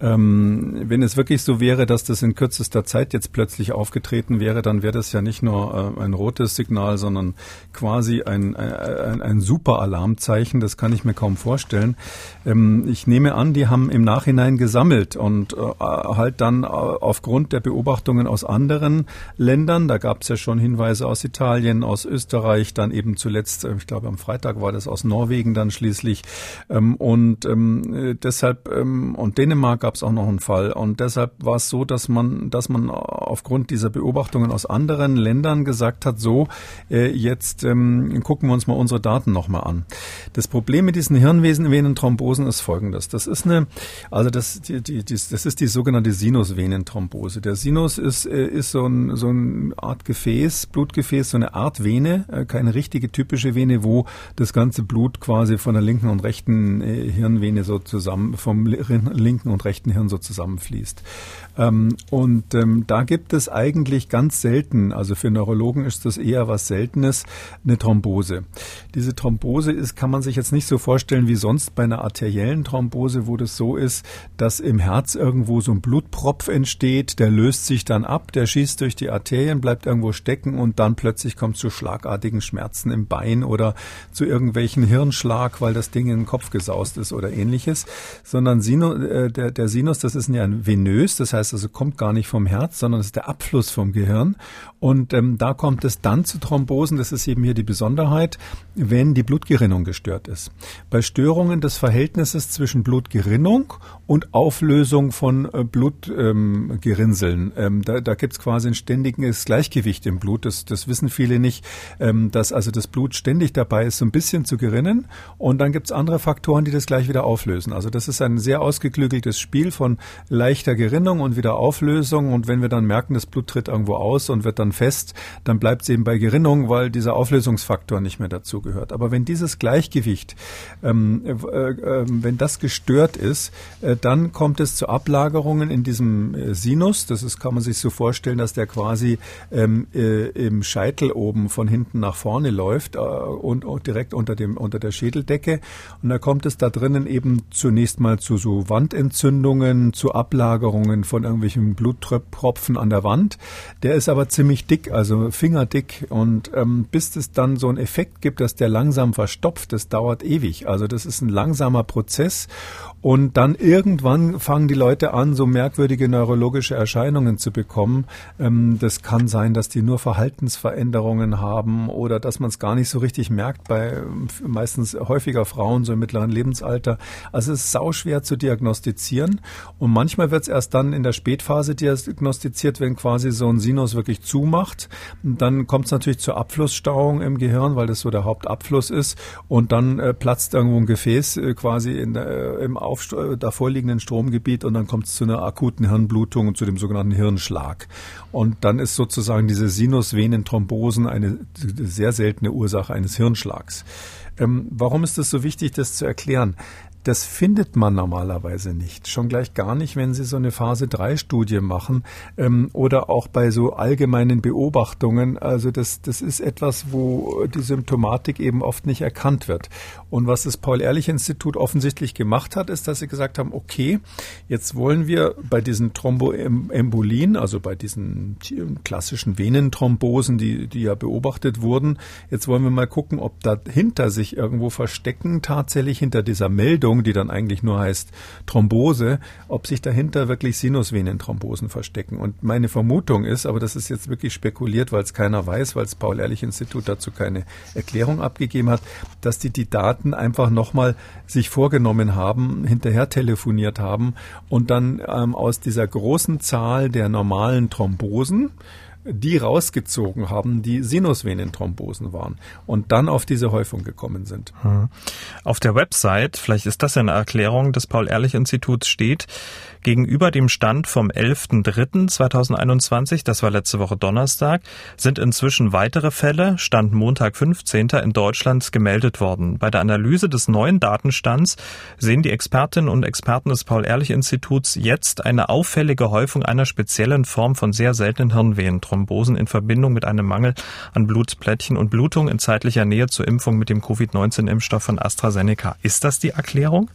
Ähm, wenn es wirklich so wäre, dass das in kürzester Zeit jetzt plötzlich aufgetreten wäre, dann wäre das ja nicht nur äh, ein rotes Signal, sondern quasi ein, ein, ein super Alarmzeichen. Das kann ich mir kaum vorstellen. Ähm, ich nehme an, die haben im Nachhinein gesammelt und äh, halt dann äh, aufgrund der Beobachtungen aus anderen Ländern, da gab es ja schon Hinweise aus Italien, aus Österreich, dann eben zuletzt, äh, ich glaube am Freitag war das aus Norwegen dann schließlich ähm, und ähm, deshalb und Dänemark gab es auch noch einen Fall und deshalb war es so, dass man, dass man aufgrund dieser Beobachtungen aus anderen Ländern gesagt hat, so jetzt gucken wir uns mal unsere Daten nochmal an. Das Problem mit diesen Hirnvenenthrombosen ist folgendes. Das ist eine, also das, die, die, die, das ist die sogenannte Sinusvenenthrombose. Der Sinus ist, äh, ist so, ein, so eine Art Gefäß, Blutgefäß, so eine Art Vene, äh, keine richtige typische Vene, wo das ganze Blut quasi von der linken und rechten äh, Hirnvene so zusammen, vom linken und rechten Hirn so zusammenfließt. Ähm, und ähm, da gibt es eigentlich ganz selten, also für Neurologen ist das eher was Seltenes, eine Thrombose. Diese Thrombose ist, kann man sich jetzt nicht so vorstellen wie sonst bei einer arteriellen Thrombose, wo das so ist, dass im Herz irgendwo so ein Blutpropf entsteht, der löst sich dann ab, der schießt durch die Arterien, bleibt irgendwo stecken und dann plötzlich kommt es zu schlagartigen Schmerzen im Bein oder zu irgendwelchen Hirnschlag, weil das Ding in den Kopf gesaust ist oder ähnliches, sondern Sino, äh, der, der Sinus, das ist ja venös, das heißt also kommt gar nicht vom Herz, sondern es ist der Abfluss vom Gehirn. Und ähm, da kommt es dann zu Thrombosen, das ist eben hier die Besonderheit, wenn die Blutgerinnung gestört ist. Bei Störungen des Verhältnisses zwischen Blutgerinnung und Auflösung von äh, Blutgerinnseln, ähm, ähm, da, da gibt es quasi ein ständiges Gleichgewicht im Blut. Das, das wissen viele nicht, ähm, dass also das Blut ständig dabei ist, so ein bisschen zu gerinnen. Und dann gibt es andere Faktoren, die das gleich wieder auflösen. Also das ist ein sehr ausgeklügeltes Spiel von leichter Gerinnung und wieder Auflösung. Und wenn wir dann merken, das Blut tritt irgendwo aus und wird dann fest, dann bleibt es eben bei Gerinnung, weil dieser Auflösungsfaktor nicht mehr dazugehört. Aber wenn dieses Gleichgewicht, ähm, äh, äh, wenn das gestört ist, äh, dann kommt es zu Ablagerungen in diesem äh, Sinus. Das ist, kann man sich so vorstellen, dass der quasi ähm, äh, im Scheitel oben von hinten nach vorne läuft äh, und, und, direkt unter dem unter der Schädeldecke. Und da kommt es da drinnen eben zunächst mal zu so Wandentzündungen, zu Ablagerungen von irgendwelchen Bluttropfen an der Wand. Der ist aber ziemlich dick, also fingerdick. Und ähm, bis es dann so einen Effekt gibt, dass der langsam verstopft, das dauert ewig. Also das ist ein langsamer Prozess. Und dann irgendwann fangen die Leute an, so merkwürdige neurologische Erscheinungen zu bekommen. Ähm, das kann sein, dass die nur Verhaltensveränderungen haben oder dass man es gar nicht so richtig merkt bei ähm, meistens häufiger Frauen so im mittleren Lebensalter. Also es ist sauschwer zu diagnostizieren und manchmal wird es erst dann in der Spätphase diagnostiziert, wenn quasi so ein Sinus wirklich zumacht. dann kommt es natürlich zur Abflussstauung im Gehirn, weil das so der Hauptabfluss ist und dann äh, platzt irgendwo ein Gefäß äh, quasi in, äh, im auf äh, davor liegenden Stromgebiet und dann kommt es zu einer akuten Hirnblutung und zu dem sogenannten Hirnschlag. Und dann ist sozusagen diese Sinusvenenthrombosen eine sehr seltene Ursache eines Hirnschlags. Ähm, warum ist es so wichtig, das zu erklären? Das findet man normalerweise nicht. Schon gleich gar nicht, wenn Sie so eine Phase 3 Studie machen ähm, oder auch bei so allgemeinen Beobachtungen. Also das, das ist etwas, wo die Symptomatik eben oft nicht erkannt wird. Und was das Paul-Ehrlich-Institut offensichtlich gemacht hat, ist, dass sie gesagt haben, okay, jetzt wollen wir bei diesen Thromboembolien, also bei diesen klassischen Venenthrombosen, die, die ja beobachtet wurden, jetzt wollen wir mal gucken, ob dahinter sich irgendwo verstecken, tatsächlich hinter dieser Meldung, Entzündung, die dann eigentlich nur heißt Thrombose, ob sich dahinter wirklich Sinusvenenthrombosen verstecken. Und meine Vermutung ist, aber das ist jetzt wirklich spekuliert, weil es keiner weiß, weil das Paul-Ehrlich-Institut dazu keine Erklärung abgegeben hat, dass die die Daten einfach nochmal sich vorgenommen haben, hinterher telefoniert haben und dann ähm, aus dieser großen Zahl der normalen Thrombosen die rausgezogen haben, die Sinusvenenthrombosen waren und dann auf diese Häufung gekommen sind. Hm. Auf der Website, vielleicht ist das ja eine Erklärung des Paul-Ehrlich-Instituts, steht, gegenüber dem Stand vom 11.03.2021, das war letzte Woche Donnerstag, sind inzwischen weitere Fälle, Stand Montag 15. in Deutschland gemeldet worden. Bei der Analyse des neuen Datenstands sehen die Expertinnen und Experten des Paul-Ehrlich-Instituts jetzt eine auffällige Häufung einer speziellen Form von sehr seltenen Hirnvenenthrombosen in Verbindung mit einem Mangel an Blutplättchen und Blutung in zeitlicher Nähe zur Impfung mit dem Covid-19-Impfstoff von AstraZeneca. Ist das die Erklärung?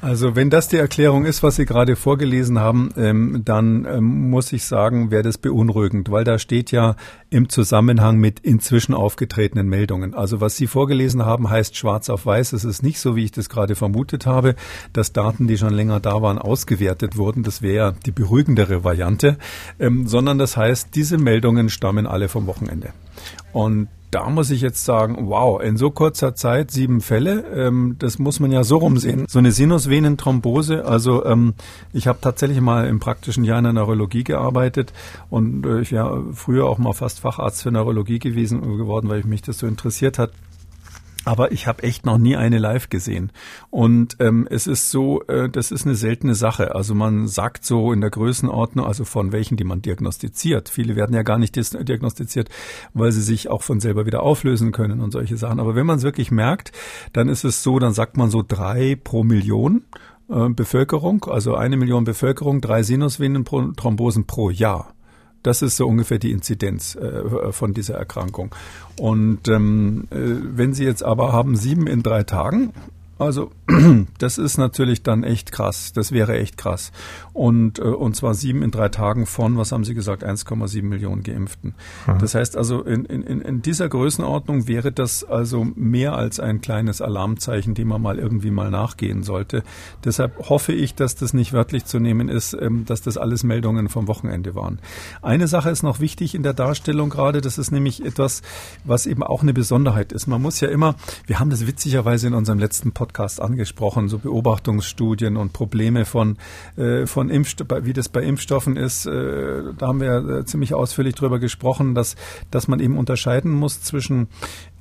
Also wenn das die Erklärung ist, was Sie gerade vorgelesen haben, ähm, dann ähm, muss ich sagen, wäre das beunruhigend, weil da steht ja im Zusammenhang mit inzwischen aufgetretenen Meldungen. Also was Sie vorgelesen haben, heißt schwarz auf weiß. Es ist nicht so, wie ich das gerade vermutet habe, dass Daten, die schon länger da waren, ausgewertet wurden. Das wäre die beruhigendere Variante, ähm, sondern das heißt, diese Meldungen stammen alle vom Wochenende. Und da muss ich jetzt sagen, wow, in so kurzer Zeit sieben Fälle, ähm, das muss man ja so rumsehen. So eine Sinusvenenthrombose, also ähm, ich habe tatsächlich mal im praktischen Jahr in der Neurologie gearbeitet und äh, ich wäre früher auch mal fast Facharzt für Neurologie gewesen geworden, weil mich das so interessiert hat aber ich habe echt noch nie eine live gesehen. Und ähm, es ist so, äh, das ist eine seltene Sache. Also man sagt so in der Größenordnung, also von welchen, die man diagnostiziert. Viele werden ja gar nicht diagnostiziert, weil sie sich auch von selber wieder auflösen können und solche Sachen. Aber wenn man es wirklich merkt, dann ist es so, dann sagt man so drei pro Million. Äh, Bevölkerung, also eine Million Bevölkerung, drei Sinusvenenthrombosen pro Jahr. Das ist so ungefähr die Inzidenz äh, von dieser Erkrankung. Und ähm, äh, wenn Sie jetzt aber haben sieben in drei Tagen, also das ist natürlich dann echt krass. Das wäre echt krass. Und, äh, und zwar sieben in drei Tagen von, was haben Sie gesagt, 1,7 Millionen Geimpften. Mhm. Das heißt also, in, in, in dieser Größenordnung wäre das also mehr als ein kleines Alarmzeichen, dem man mal irgendwie mal nachgehen sollte. Deshalb hoffe ich, dass das nicht wörtlich zu nehmen ist, ähm, dass das alles Meldungen vom Wochenende waren. Eine Sache ist noch wichtig in der Darstellung gerade, das ist nämlich etwas, was eben auch eine Besonderheit ist. Man muss ja immer, wir haben das witzigerweise in unserem letzten Podcast Podcast angesprochen, so Beobachtungsstudien und Probleme von, äh, von Impfstoff, wie das bei Impfstoffen ist. Äh, da haben wir äh, ziemlich ausführlich drüber gesprochen, dass, dass man eben unterscheiden muss zwischen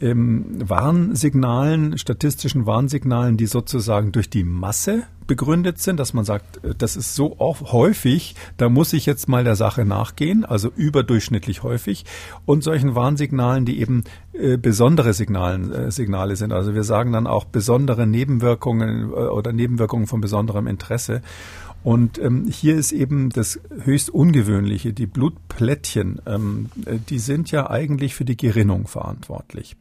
ähm, Warnsignalen, statistischen Warnsignalen, die sozusagen durch die Masse begründet sind, dass man sagt, äh, das ist so auch häufig, da muss ich jetzt mal der Sache nachgehen, also überdurchschnittlich häufig, und solchen Warnsignalen, die eben äh, besondere Signalen, äh, Signale sind. Also wir sagen dann auch besondere Nebenwirkungen äh, oder Nebenwirkungen von besonderem Interesse. Und ähm, hier ist eben das höchst Ungewöhnliche, die Blutplättchen, ähm, äh, die sind ja eigentlich für die Gerinnung verantwortlich.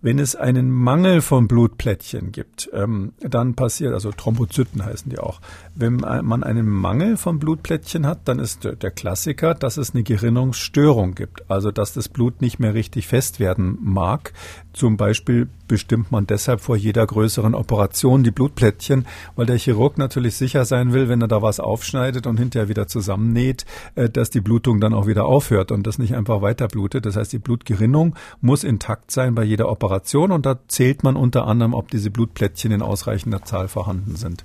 Wenn es einen Mangel von Blutplättchen gibt, ähm, dann passiert, also Thrombozyten heißen die auch, wenn man einen Mangel von Blutplättchen hat, dann ist der Klassiker, dass es eine Gerinnungsstörung gibt, also dass das Blut nicht mehr richtig fest werden mag. Zum Beispiel bestimmt man deshalb vor jeder größeren Operation die Blutplättchen, weil der Chirurg natürlich sicher sein will, wenn er da was aufschneidet und hinterher wieder zusammennäht, äh, dass die Blutung dann auch wieder aufhört und das nicht einfach weiter blutet. Das heißt, die Blutgerinnung muss intakt sein bei jeder Operation und da zählt man unter anderem, ob diese Blutplättchen in ausreichender Zahl vorhanden sind.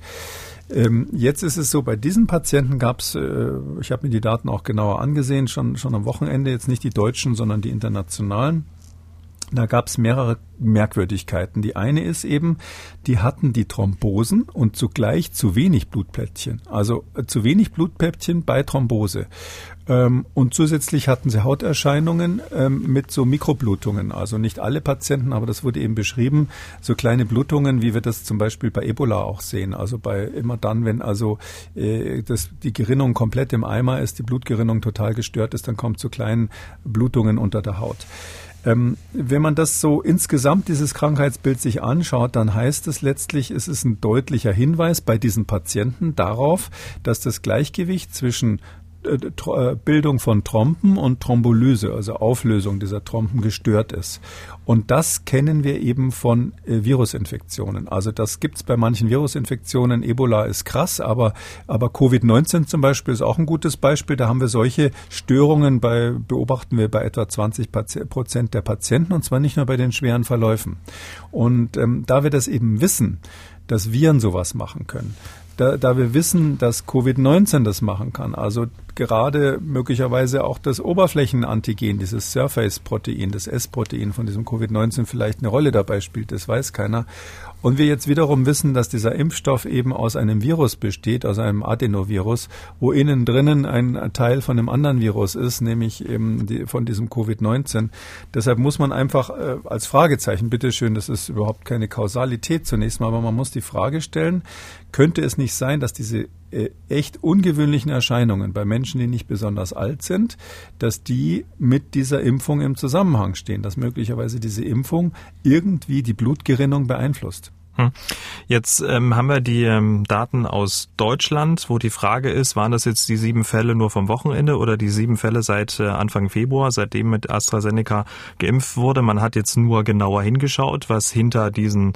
Ähm, jetzt ist es so, bei diesen Patienten gab es, äh, ich habe mir die Daten auch genauer angesehen, schon, schon am Wochenende, jetzt nicht die deutschen, sondern die internationalen. Da gab es mehrere Merkwürdigkeiten. Die eine ist eben, die hatten die Thrombosen und zugleich zu wenig Blutplättchen. Also äh, zu wenig Blutplättchen bei Thrombose. Ähm, und zusätzlich hatten sie Hauterscheinungen ähm, mit so Mikroblutungen. Also nicht alle Patienten, aber das wurde eben beschrieben, so kleine Blutungen, wie wir das zum Beispiel bei Ebola auch sehen. Also bei immer dann, wenn also äh, das, die Gerinnung komplett im Eimer ist, die Blutgerinnung total gestört ist, dann kommt zu kleinen Blutungen unter der Haut. Ähm, wenn man das so insgesamt, dieses Krankheitsbild sich anschaut, dann heißt es letztlich, es ist ein deutlicher Hinweis bei diesen Patienten darauf, dass das Gleichgewicht zwischen äh, äh, Bildung von Trompen und Thrombolyse, also Auflösung dieser Trompen gestört ist. Und das kennen wir eben von äh, Virusinfektionen. Also das gibt's bei manchen Virusinfektionen. Ebola ist krass, aber, aber Covid-19 zum Beispiel ist auch ein gutes Beispiel. Da haben wir solche Störungen bei, beobachten wir bei etwa 20 Prozent der Patienten und zwar nicht nur bei den schweren Verläufen. Und ähm, da wir das eben wissen, dass Viren sowas machen können, da, da wir wissen, dass Covid-19 das machen kann, also gerade möglicherweise auch das Oberflächenantigen, dieses Surface-Protein, das S-Protein von diesem Covid-19 vielleicht eine Rolle dabei spielt, das weiß keiner. Und wir jetzt wiederum wissen, dass dieser Impfstoff eben aus einem Virus besteht, aus einem Adenovirus, wo innen drinnen ein Teil von einem anderen Virus ist, nämlich eben die, von diesem Covid-19. Deshalb muss man einfach äh, als Fragezeichen, bitteschön, das ist überhaupt keine Kausalität zunächst mal, aber man muss die Frage stellen, könnte es nicht sein, dass diese äh, echt ungewöhnlichen Erscheinungen bei Menschen, die nicht besonders alt sind, dass die mit dieser Impfung im Zusammenhang stehen, dass möglicherweise diese Impfung irgendwie die Blutgerinnung beeinflusst? Hm. Jetzt ähm, haben wir die ähm, Daten aus Deutschland, wo die Frage ist, waren das jetzt die sieben Fälle nur vom Wochenende oder die sieben Fälle seit äh, Anfang Februar, seitdem mit AstraZeneca geimpft wurde? Man hat jetzt nur genauer hingeschaut, was hinter diesen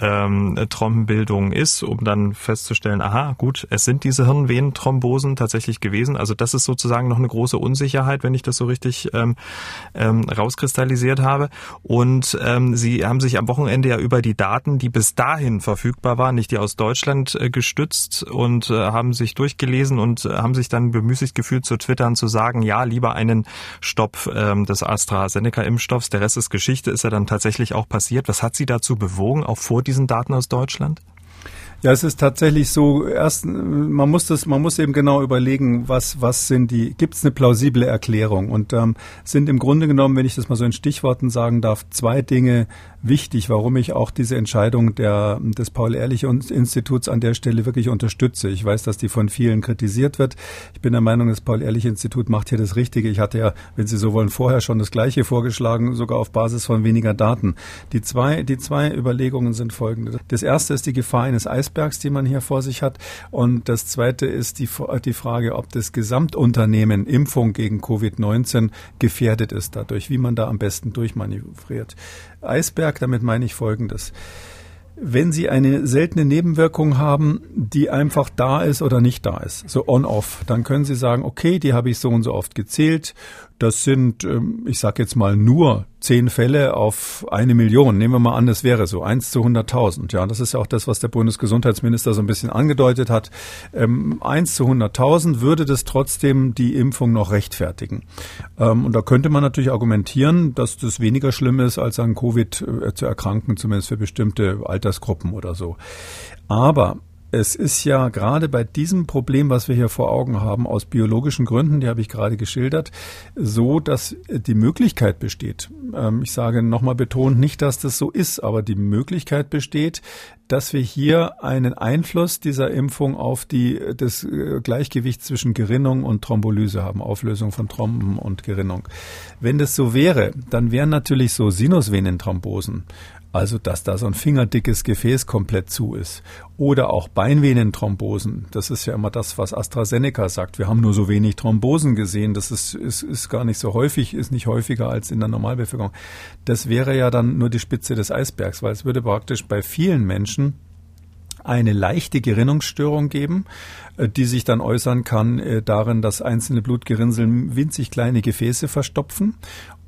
ähm, Trompenbildung ist, um dann festzustellen, aha, gut, es sind diese Hirnvenenthrombosen tatsächlich gewesen. Also das ist sozusagen noch eine große Unsicherheit, wenn ich das so richtig ähm, ähm, rauskristallisiert habe. Und ähm, Sie haben sich am Wochenende ja über die Daten, die bis dahin verfügbar waren, nicht die aus Deutschland äh, gestützt und äh, haben sich durchgelesen und äh, haben sich dann bemüßigt gefühlt zu twittern, zu sagen, ja, lieber einen Stopp ähm, des AstraZeneca-Impfstoffs. Der Rest ist Geschichte, ist ja dann tatsächlich auch passiert. Was hat Sie dazu bewogen, auch vor diesen Daten aus Deutschland? Ja, es ist tatsächlich so, erst, man muss das, man muss eben genau überlegen, was, was sind die, gibt es eine plausible Erklärung? Und ähm, sind im Grunde genommen, wenn ich das mal so in Stichworten sagen darf, zwei Dinge wichtig, warum ich auch diese Entscheidung der, des Paul-Ehrlich-Instituts an der Stelle wirklich unterstütze. Ich weiß, dass die von vielen kritisiert wird. Ich bin der Meinung, das Paul-Ehrlich-Institut macht hier das Richtige. Ich hatte ja, wenn Sie so wollen, vorher schon das Gleiche vorgeschlagen, sogar auf Basis von weniger Daten. Die zwei, die zwei Überlegungen sind folgende. Das erste ist die Gefahr eines Eis Eisbergs, die man hier vor sich hat. Und das Zweite ist die, die Frage, ob das Gesamtunternehmen Impfung gegen Covid-19 gefährdet ist dadurch, wie man da am besten durchmanövriert. Eisberg, damit meine ich Folgendes. Wenn Sie eine seltene Nebenwirkung haben, die einfach da ist oder nicht da ist, so on-off, dann können Sie sagen, okay, die habe ich so und so oft gezählt das sind, ähm, ich sage jetzt mal, nur zehn Fälle auf eine Million. Nehmen wir mal an, das wäre so, eins zu hunderttausend. Ja, das ist ja auch das, was der Bundesgesundheitsminister so ein bisschen angedeutet hat. Ähm, eins zu hunderttausend würde das trotzdem die Impfung noch rechtfertigen. Ähm, und da könnte man natürlich argumentieren, dass das weniger schlimm ist, als an Covid äh, zu erkranken, zumindest für bestimmte Altersgruppen oder so. Aber es ist ja gerade bei diesem Problem, was wir hier vor Augen haben, aus biologischen Gründen, die habe ich gerade geschildert, so, dass die Möglichkeit besteht. Ähm, ich sage nochmal betont nicht, dass das so ist, aber die Möglichkeit besteht, dass wir hier einen Einfluss dieser Impfung auf die, das äh, Gleichgewicht zwischen Gerinnung und Thrombolyse haben, Auflösung von Thromben und Gerinnung. Wenn das so wäre, dann wären natürlich so Sinusvenenthrombosen also dass da so ein fingerdickes Gefäß komplett zu ist. Oder auch Beinvenenthrombosen. Das ist ja immer das, was AstraZeneca sagt. Wir haben nur so wenig Thrombosen gesehen. Das ist, ist, ist gar nicht so häufig, ist nicht häufiger als in der Normalbevölkerung. Das wäre ja dann nur die Spitze des Eisbergs, weil es würde praktisch bei vielen Menschen eine leichte Gerinnungsstörung geben, äh, die sich dann äußern kann äh, darin, dass einzelne Blutgerinnsel winzig kleine Gefäße verstopfen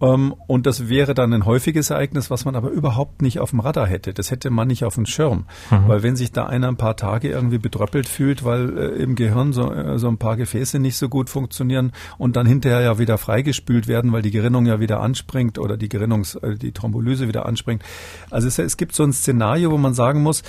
ähm, und das wäre dann ein häufiges Ereignis, was man aber überhaupt nicht auf dem Radar hätte. Das hätte man nicht auf dem Schirm. Mhm. Weil wenn sich da einer ein paar Tage irgendwie betröppelt fühlt, weil äh, im Gehirn so, so ein paar Gefäße nicht so gut funktionieren und dann hinterher ja wieder freigespült werden, weil die Gerinnung ja wieder anspringt oder die Gerinnungs-, die Thrombolyse wieder anspringt. Also es, es gibt so ein Szenario, wo man sagen muss,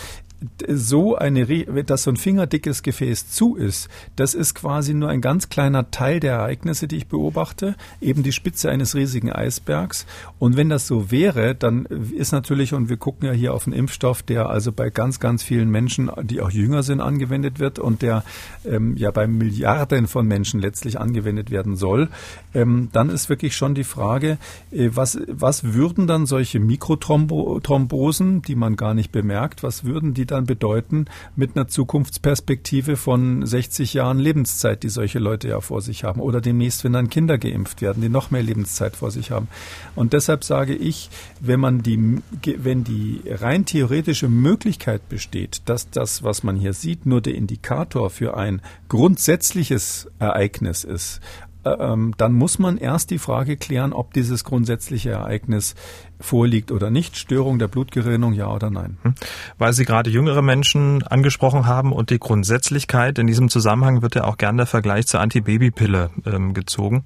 so eine, dass so ein fingerdickes Gefäß zu ist, das ist quasi nur ein ganz kleiner Teil der Ereignisse, die ich beobachte, eben die Spitze eines riesigen Eisbergs. Und wenn das so wäre, dann ist natürlich, und wir gucken ja hier auf einen Impfstoff, der also bei ganz, ganz vielen Menschen, die auch jünger sind, angewendet wird und der ähm, ja bei Milliarden von Menschen letztlich angewendet werden soll, ähm, dann ist wirklich schon die Frage, äh, was, was würden dann solche Mikrothrombosen, die man gar nicht bemerkt, was würden die dann bedeuten mit einer Zukunftsperspektive von 60 Jahren Lebenszeit, die solche Leute ja vor sich haben. Oder demnächst, wenn dann Kinder geimpft werden, die noch mehr Lebenszeit vor sich haben. Und deshalb sage ich, wenn man die, wenn die rein theoretische Möglichkeit besteht, dass das, was man hier sieht, nur der Indikator für ein grundsätzliches Ereignis ist, äh, ähm, dann muss man erst die Frage klären, ob dieses grundsätzliche Ereignis vorliegt oder nicht. Störung der Blutgerinnung, ja oder nein. Hm. Weil Sie gerade jüngere Menschen angesprochen haben und die Grundsätzlichkeit. In diesem Zusammenhang wird ja auch gern der Vergleich zur Antibabypille ähm, gezogen.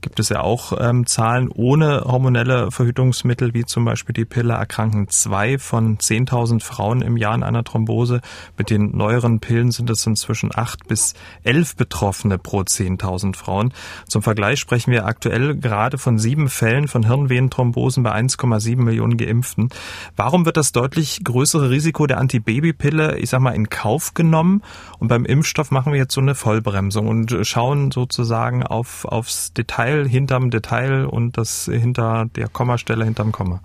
Gibt es ja auch ähm, Zahlen ohne hormonelle Verhütungsmittel, wie zum Beispiel die Pille, erkranken zwei von 10.000 Frauen im Jahr an einer Thrombose. Mit den neueren Pillen sind es inzwischen acht bis elf Betroffene pro 10.000 Frauen. Zum Vergleich sprechen wir aktuell gerade von sieben Fällen von Hirnvenenthrombosen bei 1,7 Millionen Geimpften. Warum wird das deutlich größere Risiko der Antibabypille, ich sag mal, in Kauf genommen? Und beim Impfstoff machen wir jetzt so eine Vollbremsung und schauen sozusagen auf, aufs Detail hinterm Detail und das hinter der Kommastelle hinterm Komma.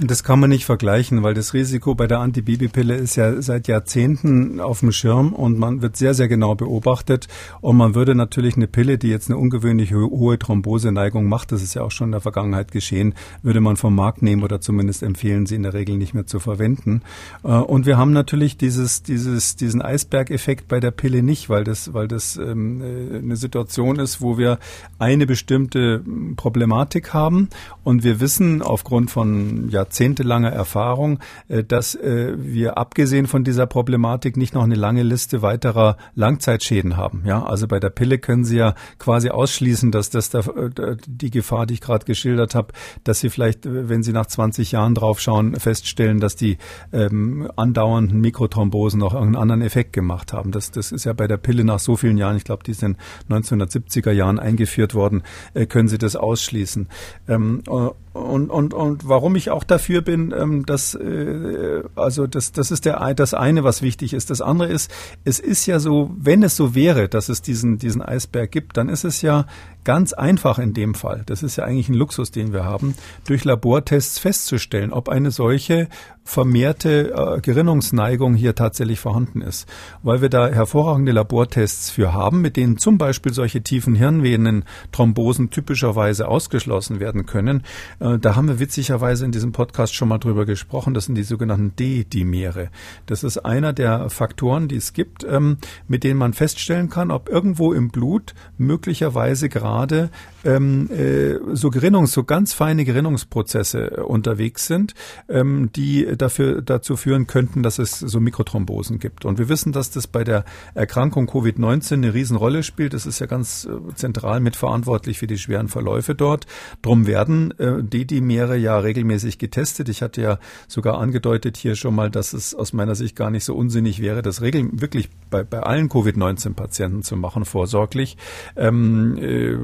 Das kann man nicht vergleichen, weil das Risiko bei der Antibabypille ist ja seit Jahrzehnten auf dem Schirm und man wird sehr, sehr genau beobachtet. Und man würde natürlich eine Pille, die jetzt eine ungewöhnlich hohe Thromboseneigung macht, das ist ja auch schon in der Vergangenheit geschehen, würde man vom Markt nehmen oder zumindest empfehlen, sie in der Regel nicht mehr zu verwenden. Äh, und wir haben natürlich dieses, dieses, diesen Eisbergeffekt bei der Pille nicht, weil das, weil das ähm, äh, eine Situation ist, wo wir eine bestimmte Problematik haben und wir wissen aufgrund von ja, jahrzehntelanger Erfahrung, äh, dass äh, wir abgesehen von dieser Problematik nicht noch eine lange Liste weiterer Langzeitschäden haben. Ja, also bei der Pille können Sie ja quasi ausschließen, dass das da, äh, die Gefahr, die ich gerade geschildert habe, dass Sie vielleicht, wenn Sie nach 20 Jahren draufschauen, feststellen, dass die ähm, andauernden Mikrothrombosen noch irgendeinen anderen Effekt gemacht haben. Das, das ist ja bei der Pille nach so vielen Jahren, ich glaube, die sind 1970er Jahren eingeführt worden, äh, können Sie das ausschließen. Ähm, und, und, und warum ich auch dafür bin, ähm, dass, äh, also das, das ist der, das eine, was wichtig ist. Das andere ist, es ist ja so, wenn es so wäre, dass es diesen, diesen Eisberg gibt, dann ist es ja ganz einfach in dem Fall, das ist ja eigentlich ein Luxus, den wir haben, durch Labortests festzustellen, ob eine solche vermehrte äh, Gerinnungsneigung hier tatsächlich vorhanden ist. Weil wir da hervorragende Labortests für haben, mit denen zum Beispiel solche tiefen Hirnvenen Thrombosen typischerweise ausgeschlossen werden können. Äh, da haben wir witzigerweise in diesem Podcast schon mal drüber gesprochen. Das sind die sogenannten D-Dimere. Das ist einer der Faktoren, die es gibt, ähm, mit denen man feststellen kann, ob irgendwo im Blut möglicherweise gerade gerade ähm, äh, so Gerinnungs, so ganz feine Gerinnungsprozesse unterwegs sind, ähm, die dafür dazu führen könnten, dass es so Mikrothrombosen gibt. Und wir wissen, dass das bei der Erkrankung Covid-19 eine Riesenrolle spielt. Das ist ja ganz äh, zentral mitverantwortlich für die schweren Verläufe dort. Drum werden äh, D-Dimere ja regelmäßig getestet. Ich hatte ja sogar angedeutet hier schon mal, dass es aus meiner Sicht gar nicht so unsinnig wäre, das regel wirklich bei, bei allen Covid-19-Patienten zu machen, vorsorglich. Ähm, äh,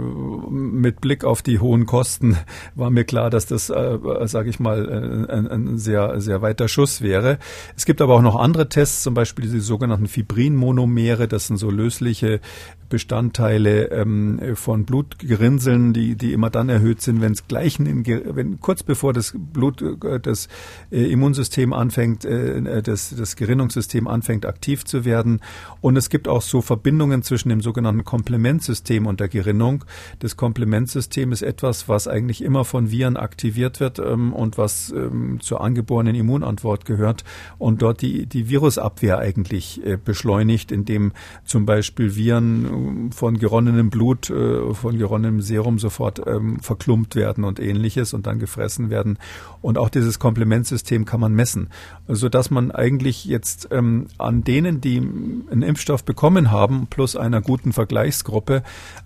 mit Blick auf die hohen Kosten war mir klar, dass das, äh, sage ich mal, äh, ein, ein, sehr, sehr weiter Schuss wäre. Es gibt aber auch noch andere Tests, zum Beispiel die sogenannten Fibrinmonomere. Das sind so lösliche Bestandteile ähm, von Blutgerinnseln, die, die immer dann erhöht sind, wenn es gleich, in, wenn kurz bevor das Blut, äh, das äh, Immunsystem anfängt, äh, das, das Gerinnungssystem anfängt aktiv zu werden. Und es gibt auch so Verbindungen zwischen dem sogenannten Komplementsystem und der Gerinnung. Das Komplementsystem ist etwas, was eigentlich immer von Viren aktiviert wird ähm, und was ähm, zur angeborenen Immunantwort gehört und dort die, die Virusabwehr eigentlich äh, beschleunigt, indem zum Beispiel Viren von geronnenem Blut, äh, von geronnenem Serum sofort ähm, verklumpt werden und ähnliches und dann gefressen werden. Und auch dieses Komplementsystem kann man messen, so dass man eigentlich jetzt ähm, an denen, die einen Impfstoff bekommen haben, plus einer guten Vergleichsgruppe,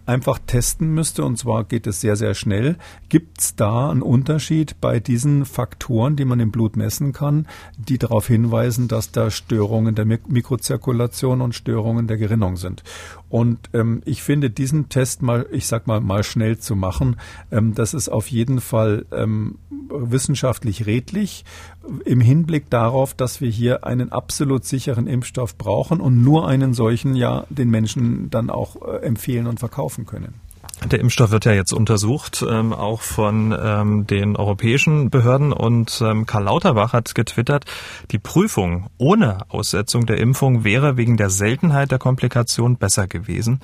einfach testen müsste. Und zwar geht es sehr, sehr schnell. Gibt es da einen Unterschied bei diesen Faktoren, die man im Blut messen kann, die darauf hinweisen, dass da Störungen der Mikrozirkulation und Störungen der Gerinnung sind? Und ähm, ich finde diesen Test mal, ich sag mal, mal schnell zu machen, ähm, das ist auf jeden Fall ähm, wissenschaftlich redlich im Hinblick darauf, dass wir hier einen absolut sicheren Impfstoff brauchen und nur einen solchen ja den Menschen dann auch äh, empfehlen und verkaufen können. Der Impfstoff wird ja jetzt untersucht, ähm, auch von ähm, den europäischen Behörden. Und ähm, Karl Lauterbach hat getwittert, die Prüfung ohne Aussetzung der Impfung wäre wegen der Seltenheit der Komplikation besser gewesen.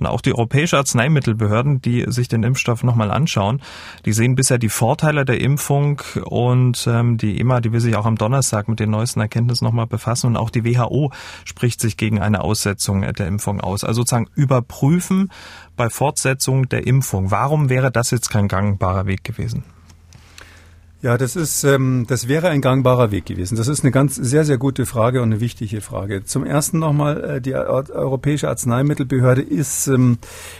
Und auch die europäische Arzneimittelbehörden, die sich den Impfstoff nochmal anschauen, die sehen bisher die Vorteile der Impfung und ähm, die EMA, die will sich auch am Donnerstag mit den neuesten Erkenntnissen nochmal befassen. Und auch die WHO spricht sich gegen eine Aussetzung der Impfung aus. Also sozusagen überprüfen, bei Fortsetzung der Impfung. Warum wäre das jetzt kein gangbarer Weg gewesen? Ja, das ist, ähm, das wäre ein gangbarer Weg gewesen. Das ist eine ganz sehr, sehr gute Frage und eine wichtige Frage. Zum ersten nochmal, äh, die Europäische Arzneimittelbehörde ist, ähm,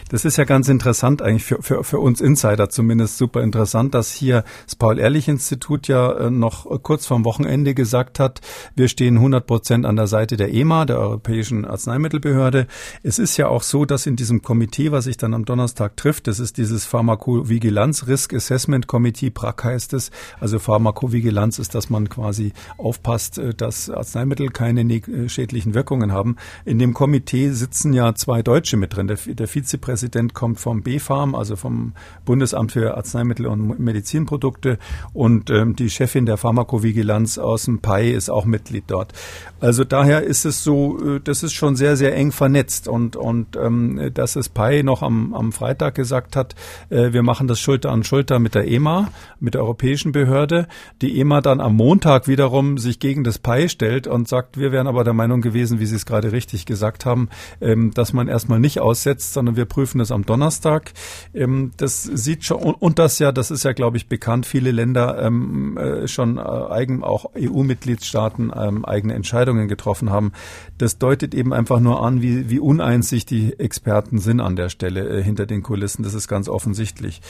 das ist ja ganz interessant eigentlich für, für, für uns Insider zumindest super interessant, dass hier das Paul-Ehrlich-Institut ja äh, noch kurz vorm Wochenende gesagt hat, wir stehen 100 Prozent an der Seite der EMA, der Europäischen Arzneimittelbehörde. Es ist ja auch so, dass in diesem Komitee, was sich dann am Donnerstag trifft, das ist dieses Pharmakovigilanz Risk Assessment Committee, PRAC heißt es, also Pharmakovigilanz ist, dass man quasi aufpasst, äh, dass Arzneimittel keine äh, schädlichen Wirkungen haben. In dem Komitee sitzen ja zwei Deutsche mit drin. Der, der Vizepräsident kommt vom BfArM, also vom Bundesamt für Arzneimittel und Medizinprodukte und ähm, die Chefin der Pharmakovigilanz aus dem PAI ist auch Mitglied dort. Also daher ist es so, äh, das ist schon sehr, sehr eng vernetzt und, und ähm, dass es PAI noch am, am Freitag gesagt hat, äh, wir machen das Schulter an Schulter mit der EMA, mit der Europäischen Behörde, Behörde, die EMA dann am Montag wiederum sich gegen das PAI stellt und sagt, wir wären aber der Meinung gewesen, wie Sie es gerade richtig gesagt haben, ähm, dass man erstmal nicht aussetzt, sondern wir prüfen das am Donnerstag. Ähm, das sieht schon, und das ja, das ist ja, glaube ich, bekannt, viele Länder ähm, äh, schon äh, eigen, auch EU-Mitgliedstaaten eigene Entscheidungen getroffen haben. Das deutet eben einfach nur an, wie, wie uneins die Experten sind an der Stelle äh, hinter den Kulissen. Das ist ganz offensichtlich.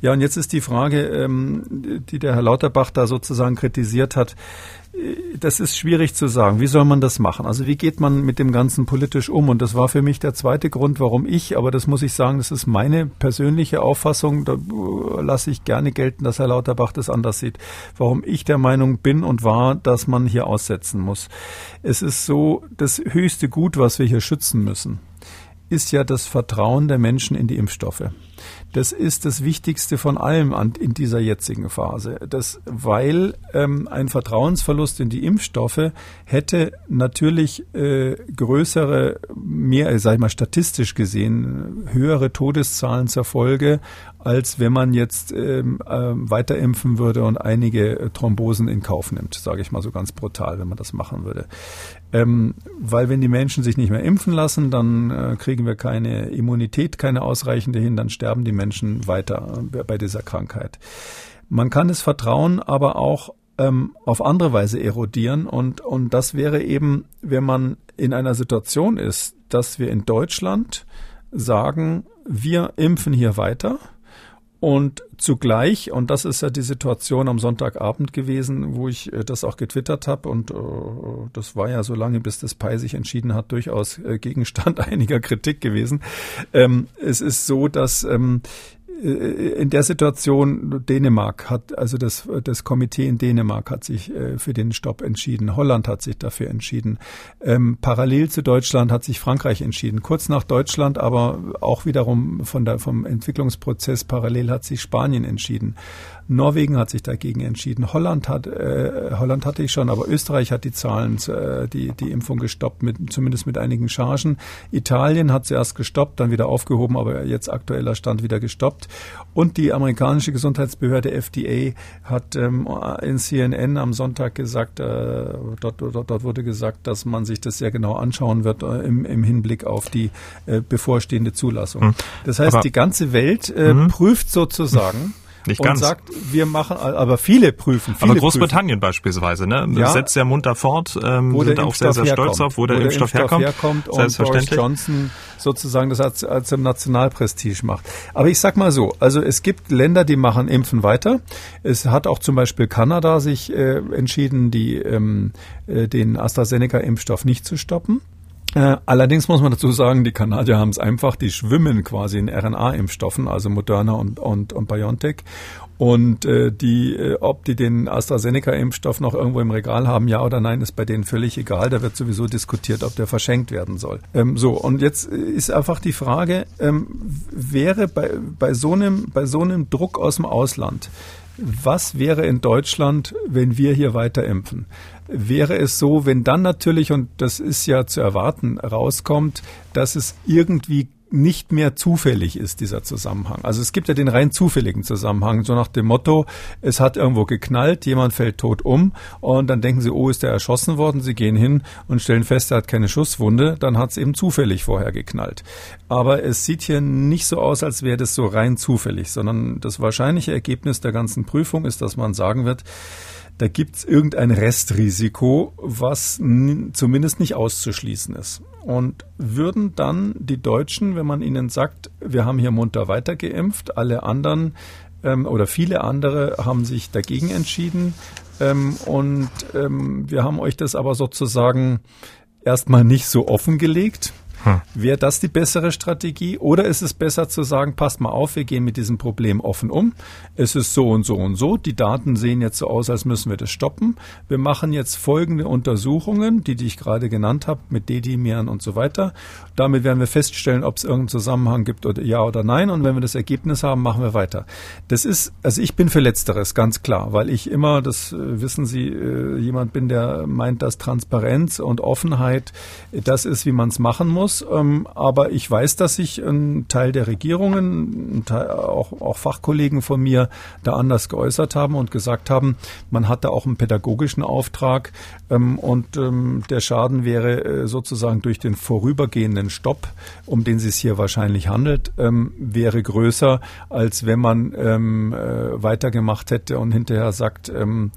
Ja, und jetzt ist die Frage, die der Herr Lauterbach da sozusagen kritisiert hat, das ist schwierig zu sagen. Wie soll man das machen? Also wie geht man mit dem Ganzen politisch um? Und das war für mich der zweite Grund, warum ich, aber das muss ich sagen, das ist meine persönliche Auffassung, da lasse ich gerne gelten, dass Herr Lauterbach das anders sieht, warum ich der Meinung bin und war, dass man hier aussetzen muss. Es ist so, das höchste Gut, was wir hier schützen müssen, ist ja das Vertrauen der Menschen in die Impfstoffe. Das ist das Wichtigste von allem an, in dieser jetzigen Phase. Das, weil ähm, ein Vertrauensverlust in die Impfstoffe hätte natürlich äh, größere, mehr, sag ich mal, statistisch gesehen, höhere Todeszahlen zur Folge, als wenn man jetzt ähm, äh, weiter impfen würde und einige äh, Thrombosen in Kauf nimmt, sage ich mal so ganz brutal, wenn man das machen würde. Ähm, weil wenn die Menschen sich nicht mehr impfen lassen, dann äh, kriegen wir keine Immunität, keine ausreichende hin, dann sterben die Menschen weiter äh, bei dieser Krankheit. Man kann das Vertrauen aber auch ähm, auf andere Weise erodieren und, und das wäre eben, wenn man in einer Situation ist, dass wir in Deutschland sagen, wir impfen hier weiter, und zugleich, und das ist ja die Situation am Sonntagabend gewesen, wo ich äh, das auch getwittert habe, und äh, das war ja so lange, bis das PI sich entschieden hat, durchaus äh, Gegenstand einiger Kritik gewesen. Ähm, es ist so, dass ähm, äh, in der Situation Dänemark hat, also das, das Komitee in Dänemark hat sich äh, für den Stopp entschieden. Holland hat sich dafür entschieden. Ähm, parallel zu Deutschland hat sich Frankreich entschieden. Kurz nach Deutschland, aber auch wiederum von der, vom Entwicklungsprozess parallel hat sich Spanien entschieden. Norwegen hat sich dagegen entschieden. Holland hat, äh, Holland hatte ich schon, aber Österreich hat die Zahlen, äh, die, die Impfung gestoppt, mit, zumindest mit einigen Chargen. Italien hat zuerst gestoppt, dann wieder aufgehoben, aber jetzt aktueller Stand wieder gestoppt. Und die amerikanische Gesundheitsbehörde FDA hat ähm, in CNN am Sonntag gesagt, äh, dort, dort, dort wurde gesagt, dass man sich das sehr genau anschauen wird äh, im, im Hinblick auf die äh, bevorstehende Zulassung. Hm. Das heißt, aber die ganze Welt äh, hm. prüft sozusagen, nicht und ganz. sagt, wir machen, aber viele prüfen. Viele aber Großbritannien prüfen. beispielsweise, ne? Ja, setzt ja munter fort, ähm, wo sind auch sehr, sehr stolz herkommt, auf, wo der, wo Impfstoff, der Impfstoff herkommt. herkommt und Boris Johnson sozusagen das als, als im Nationalprestige macht. Aber ich sag mal so, also es gibt Länder, die machen Impfen weiter. Es hat auch zum Beispiel Kanada sich äh, entschieden, die, ähm, äh, den AstraZeneca-Impfstoff nicht zu stoppen. Äh, allerdings muss man dazu sagen, die Kanadier haben es einfach, die schwimmen quasi in RNA-Impfstoffen, also Moderna und, und, und BioNTech. Und äh, die, äh, ob die den AstraZeneca-Impfstoff noch irgendwo im Regal haben, ja oder nein, ist bei denen völlig egal. Da wird sowieso diskutiert, ob der verschenkt werden soll. Ähm, so, und jetzt ist einfach die Frage, ähm, wäre bei, bei, so einem, bei so einem Druck aus dem Ausland, was wäre in Deutschland, wenn wir hier weiter impfen? Wäre es so, wenn dann natürlich, und das ist ja zu erwarten, rauskommt, dass es irgendwie nicht mehr zufällig ist, dieser Zusammenhang. Also es gibt ja den rein zufälligen Zusammenhang, so nach dem Motto, es hat irgendwo geknallt, jemand fällt tot um und dann denken sie, oh, ist der erschossen worden? Sie gehen hin und stellen fest, er hat keine Schusswunde, dann hat es eben zufällig vorher geknallt. Aber es sieht hier nicht so aus, als wäre das so rein zufällig, sondern das wahrscheinliche Ergebnis der ganzen Prüfung ist, dass man sagen wird, da gibt es irgendein Restrisiko, was zumindest nicht auszuschließen ist. Und würden dann die Deutschen, wenn man ihnen sagt, wir haben hier munter weitergeimpft, alle anderen ähm, oder viele andere haben sich dagegen entschieden ähm, und ähm, wir haben euch das aber sozusagen erstmal nicht so offengelegt hm. Wäre das die bessere Strategie? Oder ist es besser zu sagen, passt mal auf, wir gehen mit diesem Problem offen um. Es ist so und so und so. Die Daten sehen jetzt so aus, als müssen wir das stoppen. Wir machen jetzt folgende Untersuchungen, die, die ich gerade genannt habe, mit Dedimieren und so weiter. Damit werden wir feststellen, ob es irgendeinen Zusammenhang gibt oder ja oder nein. Und wenn wir das Ergebnis haben, machen wir weiter. Das ist, also ich bin für Letzteres, ganz klar, weil ich immer, das äh, wissen Sie, äh, jemand bin, der meint, dass Transparenz und Offenheit das ist, wie man es machen muss. Ähm, aber ich weiß, dass sich ein Teil der Regierungen, Teil, auch, auch Fachkollegen von mir da anders geäußert haben und gesagt haben, man hat da auch einen pädagogischen Auftrag ähm, und ähm, der Schaden wäre äh, sozusagen durch den vorübergehenden Stopp, um den es hier wahrscheinlich handelt, ähm, wäre größer, als wenn man ähm, äh, weitergemacht hätte und hinterher sagt, ähm,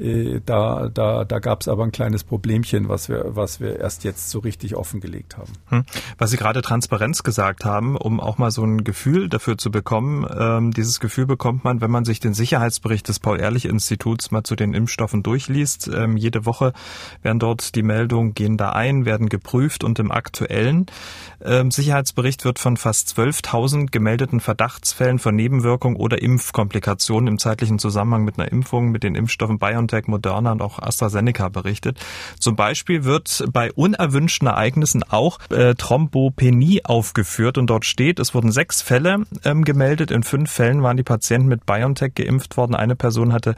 äh, da, da, da gab es aber ein kleines Problemchen, was wir, was wir erst jetzt so richtig offengelegt haben. Hm. Was Sie gerade Transparenz gesagt haben, um auch mal so ein Gefühl dafür zu bekommen, ähm, dieses Gefühl bekommt man, wenn man sich den Sicherheitsbericht des Paul-Ehrlich-Instituts mal zu den Impfstoffen durchliest. Ähm, jede Woche werden dort die Meldungen, gehen da ein, werden geprüft und im aktuellen ähm, Sicherheitsbericht wird von fast 12.000 gemeldeten Verdachtsfällen von Nebenwirkungen oder Impfkomplikationen im zeitlichen Zusammenhang mit einer Impfung mit den Impfstoffen BioNTech, Moderna und auch AstraZeneca berichtet. Zum Beispiel wird bei unerwünschten Ereignissen auch äh, Thrombopenie aufgeführt und dort steht, es wurden sechs Fälle ähm, gemeldet. In fünf Fällen waren die Patienten mit BioNTech geimpft worden. Eine Person hatte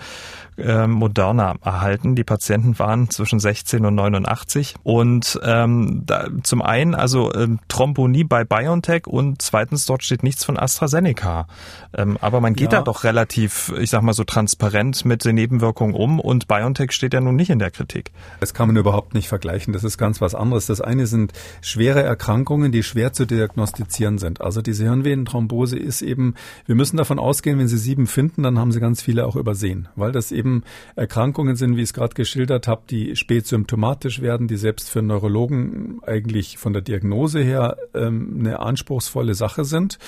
äh, Moderna erhalten. Die Patienten waren zwischen 16 und 89. Und ähm, da, zum einen also ähm, Thrombonie bei BioNTech und zweitens dort steht nichts von AstraZeneca. Ähm, aber man geht ja. da doch relativ, ich sag mal so transparent mit den Nebenwirkungen um und BioNTech steht ja nun nicht in der Kritik. Das kann man überhaupt nicht vergleichen. Das ist ganz was anderes. Das eine sind schwere Erkrankungen, die schwer zu diagnostizieren sind. Also diese Hirnvenenthrombose ist eben, wir müssen davon ausgehen, wenn Sie sieben finden, dann haben Sie ganz viele auch übersehen, weil das eben Erkrankungen sind, wie ich es gerade geschildert habe, die spät symptomatisch werden, die selbst für Neurologen eigentlich von der Diagnose her ähm, eine anspruchsvolle Sache sind.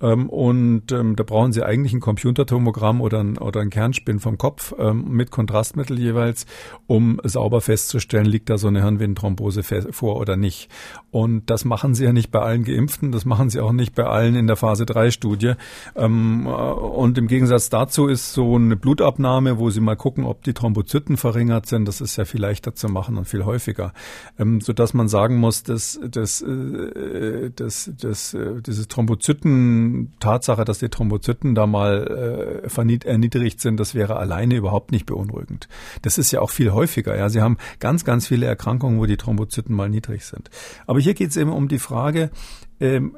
Ähm, und ähm, da brauchen Sie eigentlich ein Computertomogramm oder ein, oder ein Kernspin vom Kopf ähm, mit Kontrast Kontrastmittel jeweils, um sauber festzustellen, liegt da so eine Hirnvenenthrombose vor oder nicht. Und das machen sie ja nicht bei allen Geimpften, das machen sie auch nicht bei allen in der Phase 3 Studie. Ähm, und im Gegensatz dazu ist so eine Blutabnahme, wo sie mal gucken, ob die Thrombozyten verringert sind, das ist ja viel leichter zu machen und viel häufiger. Ähm, sodass man sagen muss, dass, dass, äh, dass, dass äh, diese Thrombozyten, Tatsache, dass die Thrombozyten da mal äh, erniedrigt sind, das wäre alleine überhaupt nicht beunruhigend beunruhigend. Das ist ja auch viel häufiger. Ja, Sie haben ganz, ganz viele Erkrankungen, wo die Thrombozyten mal niedrig sind. Aber hier geht es eben um die Frage, ähm,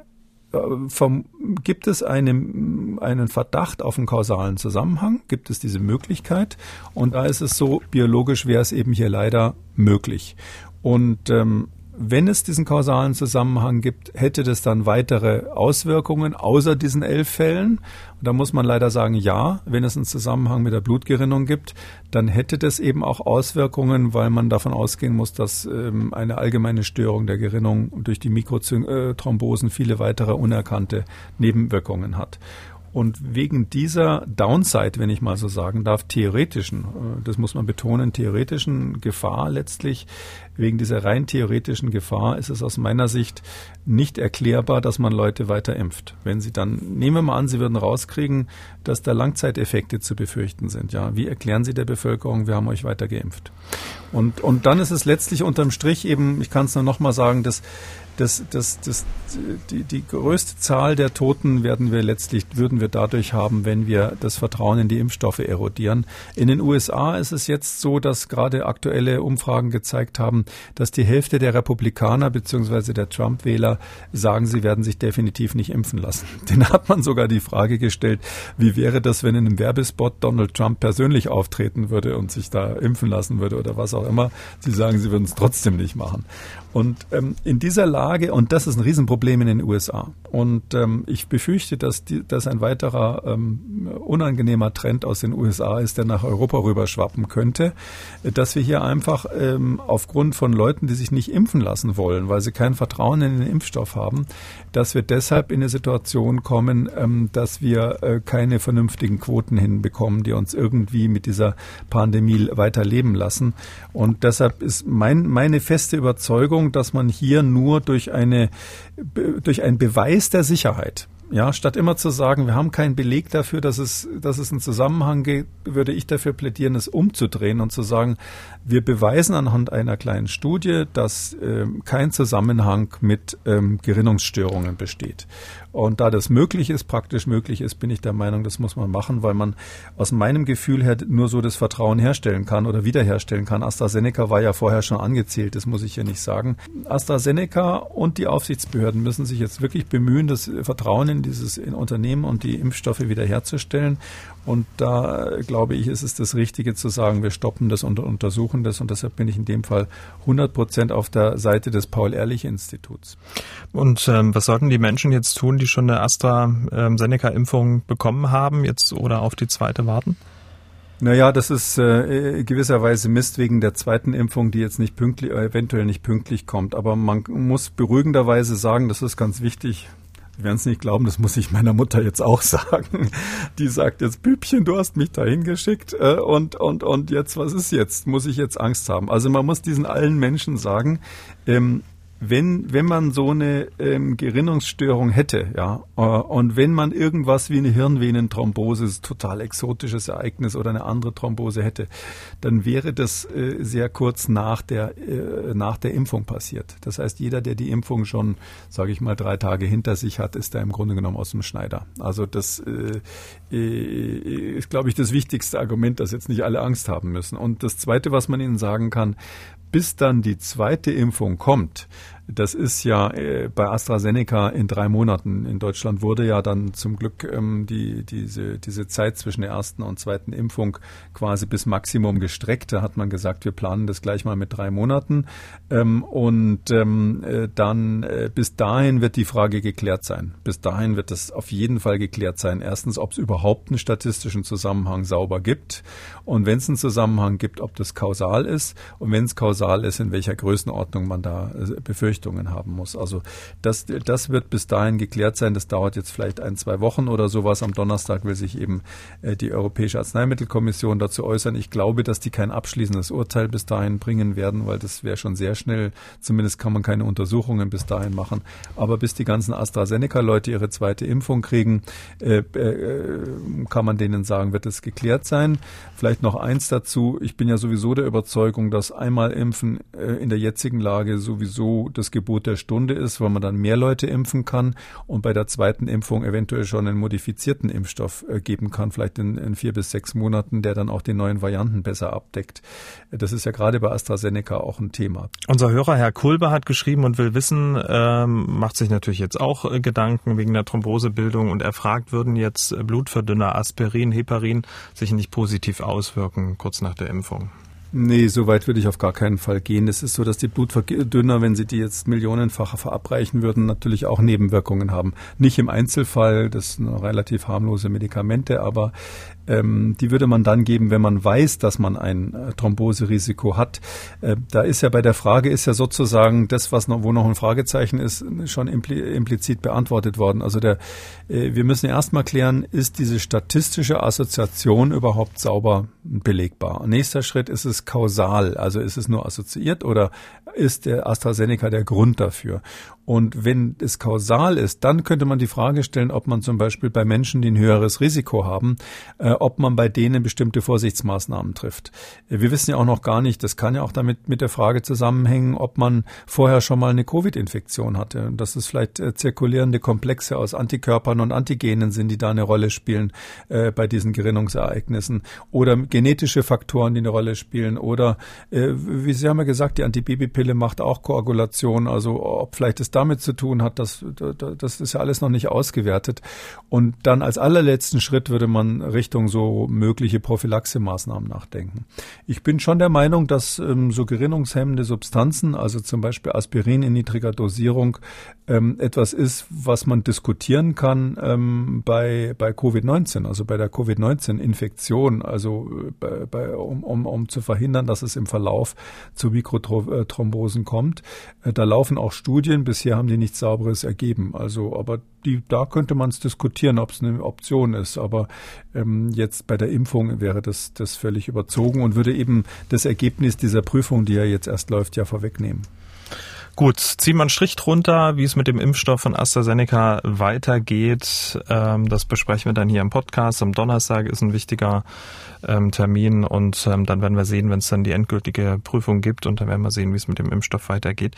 äh, vom, gibt es einen, einen Verdacht auf einen kausalen Zusammenhang? Gibt es diese Möglichkeit? Und da ist es so, biologisch wäre es eben hier leider möglich. Und ähm, wenn es diesen kausalen Zusammenhang gibt, hätte das dann weitere Auswirkungen außer diesen elf Fällen? Und da muss man leider sagen, ja, wenn es einen Zusammenhang mit der Blutgerinnung gibt, dann hätte das eben auch Auswirkungen, weil man davon ausgehen muss, dass ähm, eine allgemeine Störung der Gerinnung durch die Mikrothrombosen viele weitere unerkannte Nebenwirkungen hat. Und wegen dieser Downside, wenn ich mal so sagen darf, theoretischen, äh, das muss man betonen, theoretischen Gefahr letztlich, wegen dieser rein theoretischen Gefahr ist es aus meiner Sicht nicht erklärbar, dass man Leute weiter impft. Wenn Sie dann, nehmen wir mal an, Sie würden rauskriegen, dass da Langzeiteffekte zu befürchten sind. Ja, wie erklären Sie der Bevölkerung, wir haben euch weiter geimpft? Und, und dann ist es letztlich unterm Strich eben, ich kann es nur noch mal sagen, dass das, das, das, die, die größte Zahl der Toten werden wir letztlich, würden wir dadurch haben, wenn wir das Vertrauen in die Impfstoffe erodieren. In den USA ist es jetzt so, dass gerade aktuelle Umfragen gezeigt haben, dass die Hälfte der Republikaner bzw. der Trump-Wähler sagen, sie werden sich definitiv nicht impfen lassen. Den hat man sogar die Frage gestellt, wie wäre das, wenn in einem Werbespot Donald Trump persönlich auftreten würde und sich da impfen lassen würde oder was auch immer. Sie sagen, sie würden es trotzdem nicht machen. Und ähm, in dieser Lage, und das ist ein Riesenproblem in den USA, und ähm, ich befürchte, dass, die, ein weiterer ähm, unangenehmer Trend aus den USA ist, der nach Europa rüberschwappen könnte, dass wir hier einfach ähm, aufgrund von Leuten, die sich nicht impfen lassen wollen, weil sie kein Vertrauen in den Impfstoff haben, dass wir deshalb in eine Situation kommen, ähm, dass wir äh, keine vernünftigen Quoten hinbekommen, die uns irgendwie mit dieser Pandemie weiter leben lassen. Und deshalb ist mein, meine feste Überzeugung, dass man hier nur durch eine, durch einen Beweis der Sicherheit ja, statt immer zu sagen, wir haben keinen Beleg dafür, dass es, dass es einen Zusammenhang gibt, würde ich dafür plädieren, es umzudrehen und zu sagen, wir beweisen anhand einer kleinen Studie, dass ähm, kein Zusammenhang mit ähm, Gerinnungsstörungen besteht. Und da das möglich ist, praktisch möglich ist, bin ich der Meinung, das muss man machen, weil man aus meinem Gefühl her nur so das Vertrauen herstellen kann oder wiederherstellen kann. AstraZeneca war ja vorher schon angezählt, das muss ich hier nicht sagen. AstraZeneca und die Aufsichtsbehörden müssen sich jetzt wirklich bemühen, das Vertrauen in dieses Unternehmen und die Impfstoffe wiederherzustellen. Und da glaube ich, ist es das Richtige zu sagen, wir stoppen das und untersuchen das. Und deshalb bin ich in dem Fall 100 Prozent auf der Seite des Paul-Ehrlich-Instituts. Und ähm, was sollten die Menschen jetzt tun, die schon eine AstraZeneca-Impfung bekommen haben, jetzt oder auf die zweite warten? Naja, das ist äh, gewisserweise Mist wegen der zweiten Impfung, die jetzt nicht pünktlich, eventuell nicht pünktlich kommt. Aber man muss beruhigenderweise sagen, das ist ganz wichtig, Sie werden es nicht glauben, das muss ich meiner Mutter jetzt auch sagen. Die sagt jetzt, Bübchen, du hast mich dahin geschickt äh, und, und, und jetzt, was ist jetzt? Muss ich jetzt Angst haben? Also man muss diesen allen Menschen sagen, ähm, wenn, wenn man so eine ähm, Gerinnungsstörung hätte, ja, äh, und wenn man irgendwas wie eine Hirnvenenthrombose, total exotisches Ereignis oder eine andere Thrombose hätte, dann wäre das äh, sehr kurz nach der, äh, nach der Impfung passiert. Das heißt, jeder, der die Impfung schon, sage ich mal, drei Tage hinter sich hat, ist da im Grunde genommen aus dem Schneider. Also das äh, äh ist, glaube ich, das wichtigste Argument, dass jetzt nicht alle Angst haben müssen. Und das Zweite, was man Ihnen sagen kann, bis dann die zweite Impfung kommt, das ist ja äh, bei AstraZeneca in drei Monaten. In Deutschland wurde ja dann zum Glück ähm, die, diese, diese Zeit zwischen der ersten und zweiten Impfung quasi bis Maximum gestreckt. Da hat man gesagt, wir planen das gleich mal mit drei Monaten. Ähm, und ähm, äh, dann äh, bis dahin wird die Frage geklärt sein. Bis dahin wird das auf jeden Fall geklärt sein. Erstens, ob es überhaupt einen statistischen Zusammenhang sauber gibt. Und wenn es einen Zusammenhang gibt, ob das kausal ist. Und wenn es kausal ist, in welcher Größenordnung man da äh, befürchtet Befürchtungen haben muss. Also das, das wird bis dahin geklärt sein. Das dauert jetzt vielleicht ein, zwei Wochen oder sowas. Am Donnerstag will sich eben äh, die Europäische Arzneimittelkommission dazu äußern. Ich glaube, dass die kein abschließendes Urteil bis dahin bringen werden, weil das wäre schon sehr schnell. Zumindest kann man keine Untersuchungen bis dahin machen. Aber bis die ganzen AstraZeneca-Leute ihre zweite Impfung kriegen, äh, äh, kann man denen sagen, wird es geklärt sein. Vielleicht noch eins dazu. Ich bin ja sowieso der Überzeugung, dass einmal Impfen in der jetzigen Lage sowieso das das Gebot der Stunde ist, weil man dann mehr Leute impfen kann und bei der zweiten Impfung eventuell schon einen modifizierten Impfstoff äh, geben kann, vielleicht in, in vier bis sechs Monaten, der dann auch die neuen Varianten besser abdeckt. Das ist ja gerade bei AstraZeneca auch ein Thema. Unser Hörer Herr Kulber hat geschrieben und will wissen, ähm, macht sich natürlich jetzt auch äh, Gedanken wegen der Thrombosebildung und er fragt, würden jetzt Blutverdünner Aspirin, Heparin sich nicht positiv auswirken kurz nach der Impfung? Nee, so weit würde ich auf gar keinen Fall gehen. Es ist so, dass die Blutverdünner, wenn sie die jetzt millionenfach verabreichen würden, natürlich auch Nebenwirkungen haben. Nicht im Einzelfall, das sind relativ harmlose Medikamente, aber ähm, die würde man dann geben, wenn man weiß, dass man ein äh, Thromboserisiko hat. Äh, da ist ja bei der Frage ist ja sozusagen das, was noch, wo noch ein Fragezeichen ist, schon impli implizit beantwortet worden. Also der, äh, wir müssen erstmal klären, ist diese statistische Assoziation überhaupt sauber belegbar? Nächster Schritt ist es kausal, also ist es nur assoziiert oder ist der AstraZeneca der Grund dafür? Und wenn es kausal ist, dann könnte man die Frage stellen, ob man zum Beispiel bei Menschen, die ein höheres Risiko haben, äh, ob man bei denen bestimmte Vorsichtsmaßnahmen trifft. Wir wissen ja auch noch gar nicht, das kann ja auch damit mit der Frage zusammenhängen, ob man vorher schon mal eine Covid-Infektion hatte. Dass es vielleicht äh, zirkulierende Komplexe aus Antikörpern und Antigenen sind, die da eine Rolle spielen äh, bei diesen Gerinnungsereignissen. Oder genetische Faktoren, die eine Rolle spielen. Oder, äh, wie Sie haben ja gesagt, die Antibabypille macht auch Koagulation. Also ob vielleicht es damit zu tun hat, das, das ist ja alles noch nicht ausgewertet. Und dann als allerletzten Schritt würde man Richtung so mögliche Prophylaxemaßnahmen nachdenken. Ich bin schon der Meinung, dass ähm, so gerinnungshemmende Substanzen, also zum Beispiel Aspirin in niedriger Dosierung, ähm, etwas ist, was man diskutieren kann ähm, bei, bei Covid-19, also bei der Covid-19-Infektion, also äh, bei, bei, um, um, um zu verhindern, dass es im Verlauf zu Mikrothrombosen kommt. Äh, da laufen auch Studien, bisher haben die nichts Sauberes ergeben. Also, aber die, da könnte man es diskutieren, ob es eine Option ist. Aber ähm, jetzt bei der Impfung wäre das, das völlig überzogen und würde eben das Ergebnis dieser Prüfung, die ja jetzt erst läuft, ja vorwegnehmen. Gut, ziehen wir einen Strich drunter, wie es mit dem Impfstoff von AstraZeneca weitergeht. Ähm, das besprechen wir dann hier im Podcast. Am Donnerstag ist ein wichtiger ähm, Termin und ähm, dann werden wir sehen, wenn es dann die endgültige Prüfung gibt und dann werden wir sehen, wie es mit dem Impfstoff weitergeht.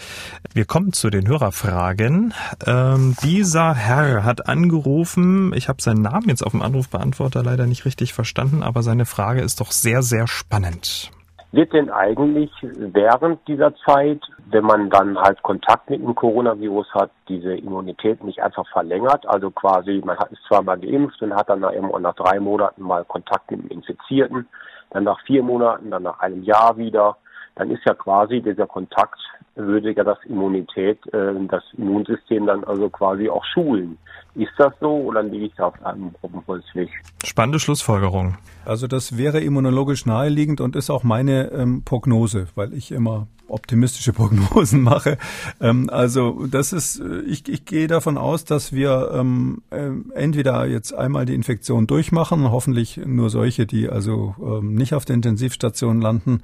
Wir kommen zu den Hörerfragen. Ähm, dieser Herr hat angerufen. Ich habe seinen Namen jetzt auf dem Anrufbeantworter leider nicht richtig verstanden, aber seine Frage ist doch sehr, sehr spannend. Wird denn eigentlich während dieser Zeit, wenn man dann halt Kontakt mit dem Coronavirus hat, diese Immunität nicht einfach verlängert? Also quasi, man hat es zweimal geimpft und hat dann nach, nach drei Monaten mal Kontakt mit dem Infizierten, dann nach vier Monaten, dann nach einem Jahr wieder. Dann ist ja quasi dieser Kontakt würde ja das Immunität, äh, das Immunsystem dann also quasi auch schulen. Ist das so oder liege ich da auf einem Holzweg? Spannende Schlussfolgerung. Also das wäre immunologisch naheliegend und ist auch meine ähm, Prognose, weil ich immer optimistische Prognosen mache. Ähm, also das ist, äh, ich, ich gehe davon aus, dass wir ähm, äh, entweder jetzt einmal die Infektion durchmachen, hoffentlich nur solche, die also ähm, nicht auf der Intensivstation landen.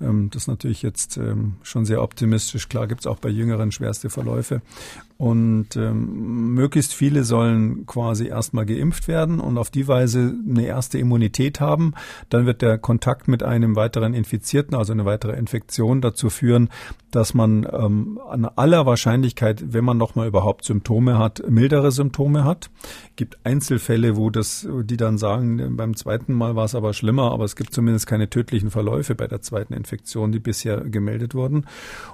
Ähm, das ist natürlich jetzt ähm, schon sehr optimistisch. Klar gibt es auch bei Jüngeren schwerste Verläufe. Und ähm, möglichst viele sollen quasi erstmal geimpft werden und auf die Weise eine erste Immunität haben. Dann wird der Kontakt mit einem weiteren Infizierten, also eine weitere Infektion, dazu führen, dass man ähm, an aller Wahrscheinlichkeit, wenn man nochmal überhaupt Symptome hat, mildere Symptome hat. Gibt Einzelfälle, wo das, die dann sagen, beim zweiten Mal war es aber schlimmer, aber es gibt zumindest keine tödlichen Verläufe bei der zweiten Infektion, die bisher gemeldet wurden.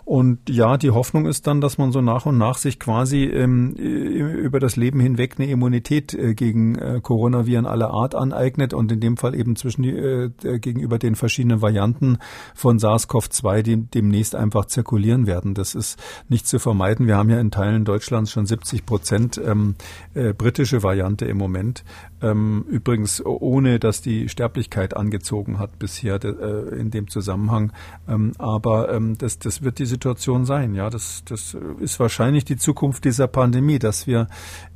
Und ja, die Hoffnung ist dann, dass man so nach und nach sich quasi ähm, über das Leben hinweg eine Immunität äh, gegen äh, Coronaviren aller Art aneignet und in dem Fall eben zwischen die, äh, gegenüber den verschiedenen Varianten von SARS-CoV-2, die demnächst einfach zirkulieren zirkulieren werden. Das ist nicht zu vermeiden. Wir haben ja in Teilen Deutschlands schon 70 Prozent ähm, äh, britische Variante im Moment. Ähm, übrigens ohne, dass die Sterblichkeit angezogen hat bisher äh, in dem Zusammenhang. Ähm, aber ähm, das, das wird die Situation sein. Ja, das, das ist wahrscheinlich die Zukunft dieser Pandemie, dass wir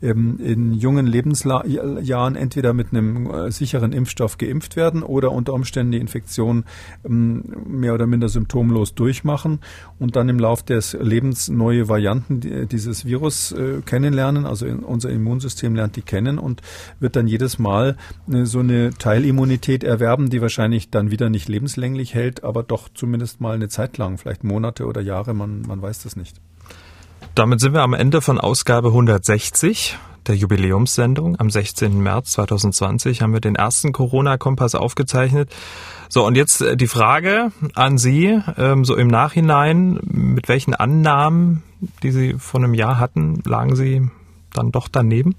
ähm, in jungen Lebensjahren entweder mit einem äh, sicheren Impfstoff geimpft werden oder unter Umständen die Infektion mehr oder minder symptomlos durchmachen und dann im Lauf des Lebens neue Varianten dieses Virus äh, kennenlernen. Also unser Immunsystem lernt die kennen und wird dann jedes Mal äh, so eine Teilimmunität erwerben, die wahrscheinlich dann wieder nicht lebenslänglich hält, aber doch zumindest mal eine Zeit lang, vielleicht Monate oder Jahre, man, man weiß das nicht. Damit sind wir am Ende von Ausgabe 160 der Jubiläumssendung. Am 16. März 2020 haben wir den ersten Corona-Kompass aufgezeichnet. So, und jetzt äh, die Frage an Sie, ähm, so im Nachhinein, mit welchen Annahmen, die Sie vor einem Jahr hatten, lagen Sie dann doch daneben?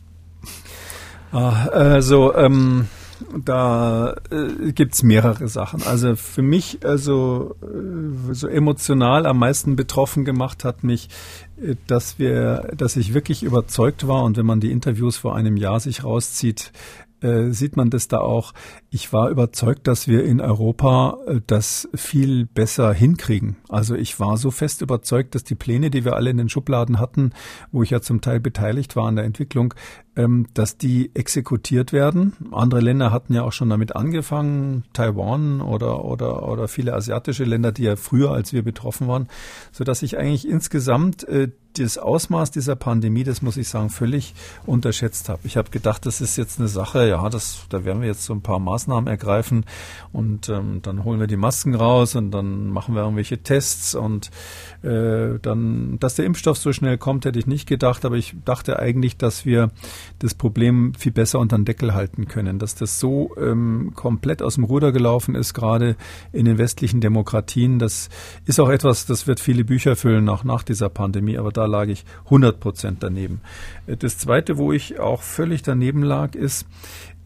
Ah, also, ähm, da äh, gibt's mehrere Sachen. Also für mich, also äh, so emotional am meisten betroffen gemacht hat mich, äh, dass wir, dass ich wirklich überzeugt war und wenn man die Interviews vor einem Jahr sich rauszieht, äh, sieht man das da auch. Ich war überzeugt, dass wir in Europa äh, das viel besser hinkriegen. Also ich war so fest überzeugt, dass die Pläne, die wir alle in den Schubladen hatten, wo ich ja zum Teil beteiligt war an der Entwicklung, dass die exekutiert werden. Andere Länder hatten ja auch schon damit angefangen, Taiwan oder, oder, oder viele asiatische Länder, die ja früher als wir betroffen waren, so dass ich eigentlich insgesamt äh, das Ausmaß dieser Pandemie, das muss ich sagen, völlig unterschätzt habe. Ich habe gedacht, das ist jetzt eine Sache, ja, das, da werden wir jetzt so ein paar Maßnahmen ergreifen und ähm, dann holen wir die Masken raus und dann machen wir irgendwelche Tests und äh, dann, dass der Impfstoff so schnell kommt, hätte ich nicht gedacht, aber ich dachte eigentlich, dass wir das Problem viel besser unter den Deckel halten können, dass das so ähm, komplett aus dem Ruder gelaufen ist, gerade in den westlichen Demokratien. Das ist auch etwas, das wird viele Bücher füllen, auch nach dieser Pandemie, aber da lag ich 100 Prozent daneben. Äh, das Zweite, wo ich auch völlig daneben lag, ist,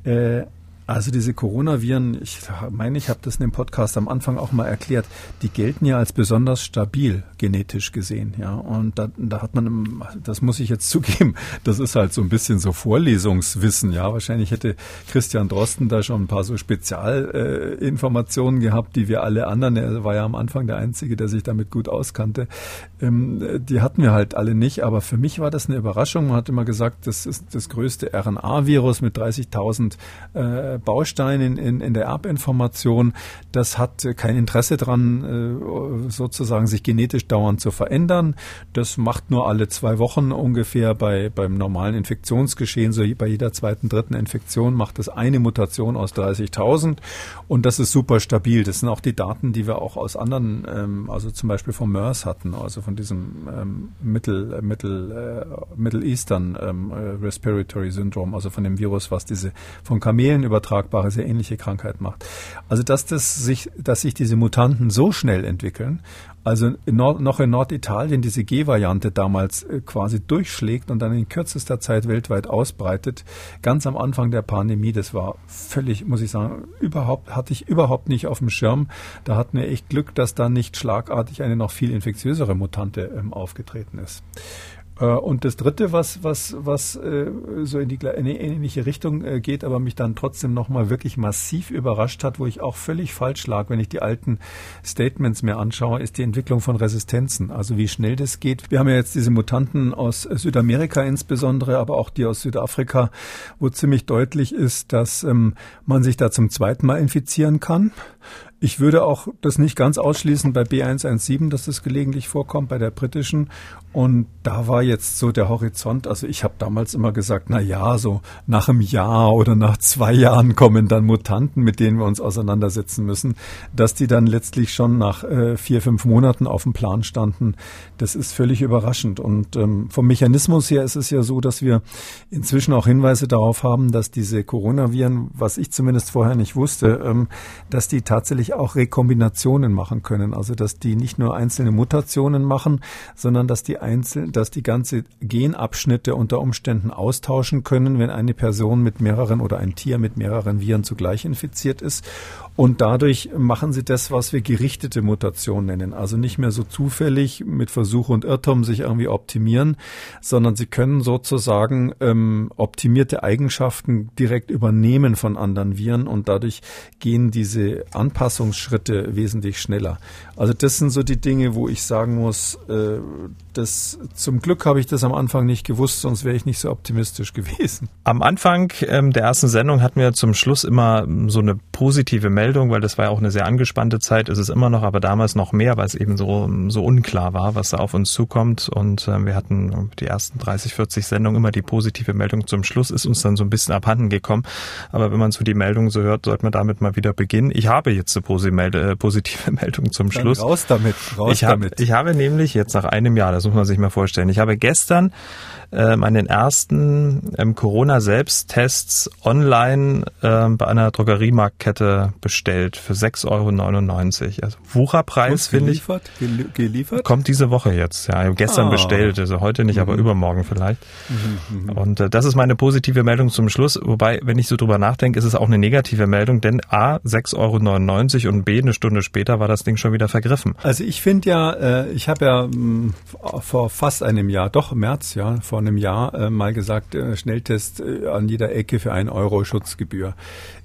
äh, also diese Coronaviren, ich meine, ich habe das in dem Podcast am Anfang auch mal erklärt, die gelten ja als besonders stabil genetisch gesehen, ja. Und da, da hat man, das muss ich jetzt zugeben, das ist halt so ein bisschen so Vorlesungswissen, ja. Wahrscheinlich hätte Christian Drosten da schon ein paar so Spezialinformationen äh, gehabt, die wir alle anderen, er war ja am Anfang der Einzige, der sich damit gut auskannte, ähm, die hatten wir halt alle nicht. Aber für mich war das eine Überraschung. Man hat immer gesagt, das ist das größte RNA-Virus mit 30.000 äh, Baustein in, in, der Erbinformation. Das hat kein Interesse daran, äh, sozusagen sich genetisch dauernd zu verändern. Das macht nur alle zwei Wochen ungefähr bei, beim normalen Infektionsgeschehen, so bei jeder zweiten, dritten Infektion macht es eine Mutation aus 30.000 und das ist super stabil. Das sind auch die Daten, die wir auch aus anderen, ähm, also zum Beispiel vom MERS hatten, also von diesem ähm, Mittel, Mittel, äh, Middle Eastern ähm, äh, Respiratory Syndrome, also von dem Virus, was diese von Kamelen übertragen übertragbare, sehr ähnliche Krankheit macht. Also dass das sich, dass sich diese Mutanten so schnell entwickeln, also in Nord, noch in Norditalien diese G-Variante damals äh, quasi durchschlägt und dann in kürzester Zeit weltweit ausbreitet, ganz am Anfang der Pandemie, das war völlig, muss ich sagen, überhaupt, hatte ich überhaupt nicht auf dem Schirm. Da hatten wir echt Glück, dass da nicht schlagartig eine noch viel infektiösere Mutante ähm, aufgetreten ist. Äh, und das Dritte, was, was, was äh, so in die in eine ähnliche Richtung äh, geht, aber mich dann trotzdem nochmal wirklich massiv überrascht hat, wo ich auch völlig falsch lag, wenn ich die alten Statements mir anschaue, ist die Entwicklung von Resistenzen. Also wie schnell das geht. Wir haben ja jetzt diese Mutanten aus Südamerika insbesondere, aber auch die aus Südafrika, wo ziemlich deutlich ist, dass ähm, man sich da zum zweiten Mal infizieren kann. Ich würde auch das nicht ganz ausschließen bei B117, dass das gelegentlich vorkommt, bei der britischen. Und da war jetzt so der Horizont. Also ich habe damals immer gesagt, na ja, so nach einem Jahr oder nach zwei Jahren kommen dann Mutanten, mit denen wir uns auseinandersetzen müssen. Dass die dann letztlich schon nach äh, vier, fünf Monaten auf dem Plan standen, das ist völlig überraschend. Und ähm, vom Mechanismus her ist es ja so, dass wir inzwischen auch Hinweise darauf haben, dass diese Coronaviren, was ich zumindest vorher nicht wusste, ähm, dass die tatsächlich tatsächlich auch Rekombinationen machen können. Also dass die nicht nur einzelne Mutationen machen, sondern dass die einzeln, dass die ganze Genabschnitte unter Umständen austauschen können, wenn eine Person mit mehreren oder ein Tier mit mehreren Viren zugleich infiziert ist. Und dadurch machen sie das, was wir gerichtete Mutation nennen. Also nicht mehr so zufällig mit Versuch und Irrtum sich irgendwie optimieren, sondern sie können sozusagen ähm, optimierte Eigenschaften direkt übernehmen von anderen Viren und dadurch gehen diese Anpassungsschritte wesentlich schneller. Also das sind so die Dinge, wo ich sagen muss, äh, das zum Glück habe ich das am Anfang nicht gewusst, sonst wäre ich nicht so optimistisch gewesen. Am Anfang ähm, der ersten Sendung hatten wir zum Schluss immer so eine positive Meldung weil das war ja auch eine sehr angespannte Zeit, ist es immer noch, aber damals noch mehr, weil es eben so, so unklar war, was da auf uns zukommt. Und äh, wir hatten die ersten 30, 40 Sendungen immer die positive Meldung zum Schluss, ist uns dann so ein bisschen abhanden gekommen. Aber wenn man so die Meldung so hört, sollte man damit mal wieder beginnen. Ich habe jetzt eine äh, positive Meldung zum dann Schluss. Raus damit, raus ich damit. Hab, ich habe nämlich jetzt nach einem Jahr, das muss man sich mal vorstellen, ich habe gestern ähm, an den ersten ähm, Corona-Selbsttests online ähm, bei einer Drogeriemarktkette bestellt für 6,99 Euro. Also Wucherpreis, finde ich. Geliefert? Kommt diese Woche jetzt. Ja, gestern ah. bestellt, also heute nicht, mhm. aber übermorgen vielleicht. Mhm, mhm, Und äh, das ist meine positive Meldung zum Schluss. Wobei, wenn ich so drüber nachdenke, ist es auch eine negative Meldung, denn A, 6,99 Euro und B, eine Stunde später war das Ding schon wieder vergriffen. Also ich finde ja, äh, ich habe ja mh, hm, vor fast einem Jahr, doch März, ja, vor einem Jahr äh, mal gesagt, äh, Schnelltest äh, an jeder Ecke für ein Euro Schutzgebühr.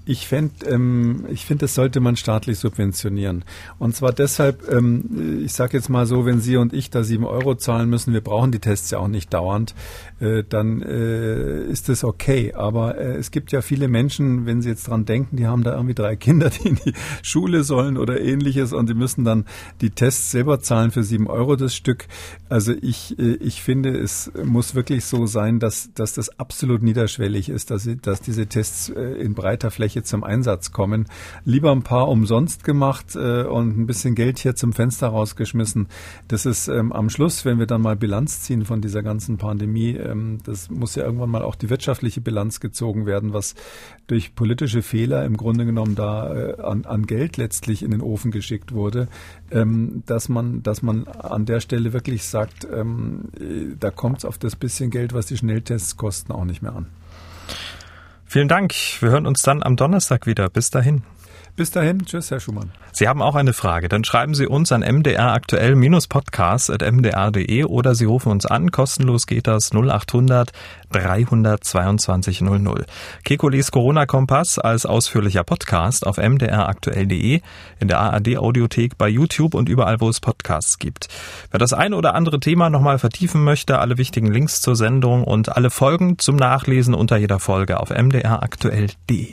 Ich fände, ähm, ich finde, das sollte man staatlich subventionieren. Und zwar deshalb, ähm, ich sage jetzt mal so, wenn Sie und ich da sieben Euro zahlen müssen, wir brauchen die Tests ja auch nicht dauernd, äh, dann äh, ist das okay. Aber äh, es gibt ja viele Menschen, wenn Sie jetzt dran denken, die haben da irgendwie drei Kinder, die in die Schule sollen oder ähnliches und die müssen dann die Tests selber zahlen für sieben Euro das Stück. Also ich, äh, ich finde, es muss wirklich so sein, dass, dass das absolut niederschwellig ist, dass, dass diese Tests äh, in breiter Fläche Fläche zum Einsatz kommen. Lieber ein paar umsonst gemacht äh, und ein bisschen Geld hier zum Fenster rausgeschmissen. Das ist ähm, am Schluss, wenn wir dann mal Bilanz ziehen von dieser ganzen Pandemie, ähm, das muss ja irgendwann mal auch die wirtschaftliche Bilanz gezogen werden, was durch politische Fehler im Grunde genommen da äh, an, an Geld letztlich in den Ofen geschickt wurde, ähm, dass man, dass man an der Stelle wirklich sagt, ähm, äh, da kommt es auf das bisschen Geld, was die Schnelltests kosten, auch nicht mehr an. Vielen Dank. Wir hören uns dann am Donnerstag wieder. Bis dahin. Bis dahin, tschüss, Herr Schumann. Sie haben auch eine Frage, dann schreiben Sie uns an mdraktuell-podcast.mdr.de oder Sie rufen uns an, kostenlos geht das 0800 322 00. Kekules Corona-Kompass als ausführlicher Podcast auf mdraktuell.de, in der ARD-Audiothek, bei YouTube und überall, wo es Podcasts gibt. Wer das eine oder andere Thema nochmal vertiefen möchte, alle wichtigen Links zur Sendung und alle Folgen zum Nachlesen unter jeder Folge auf mdraktuell.de.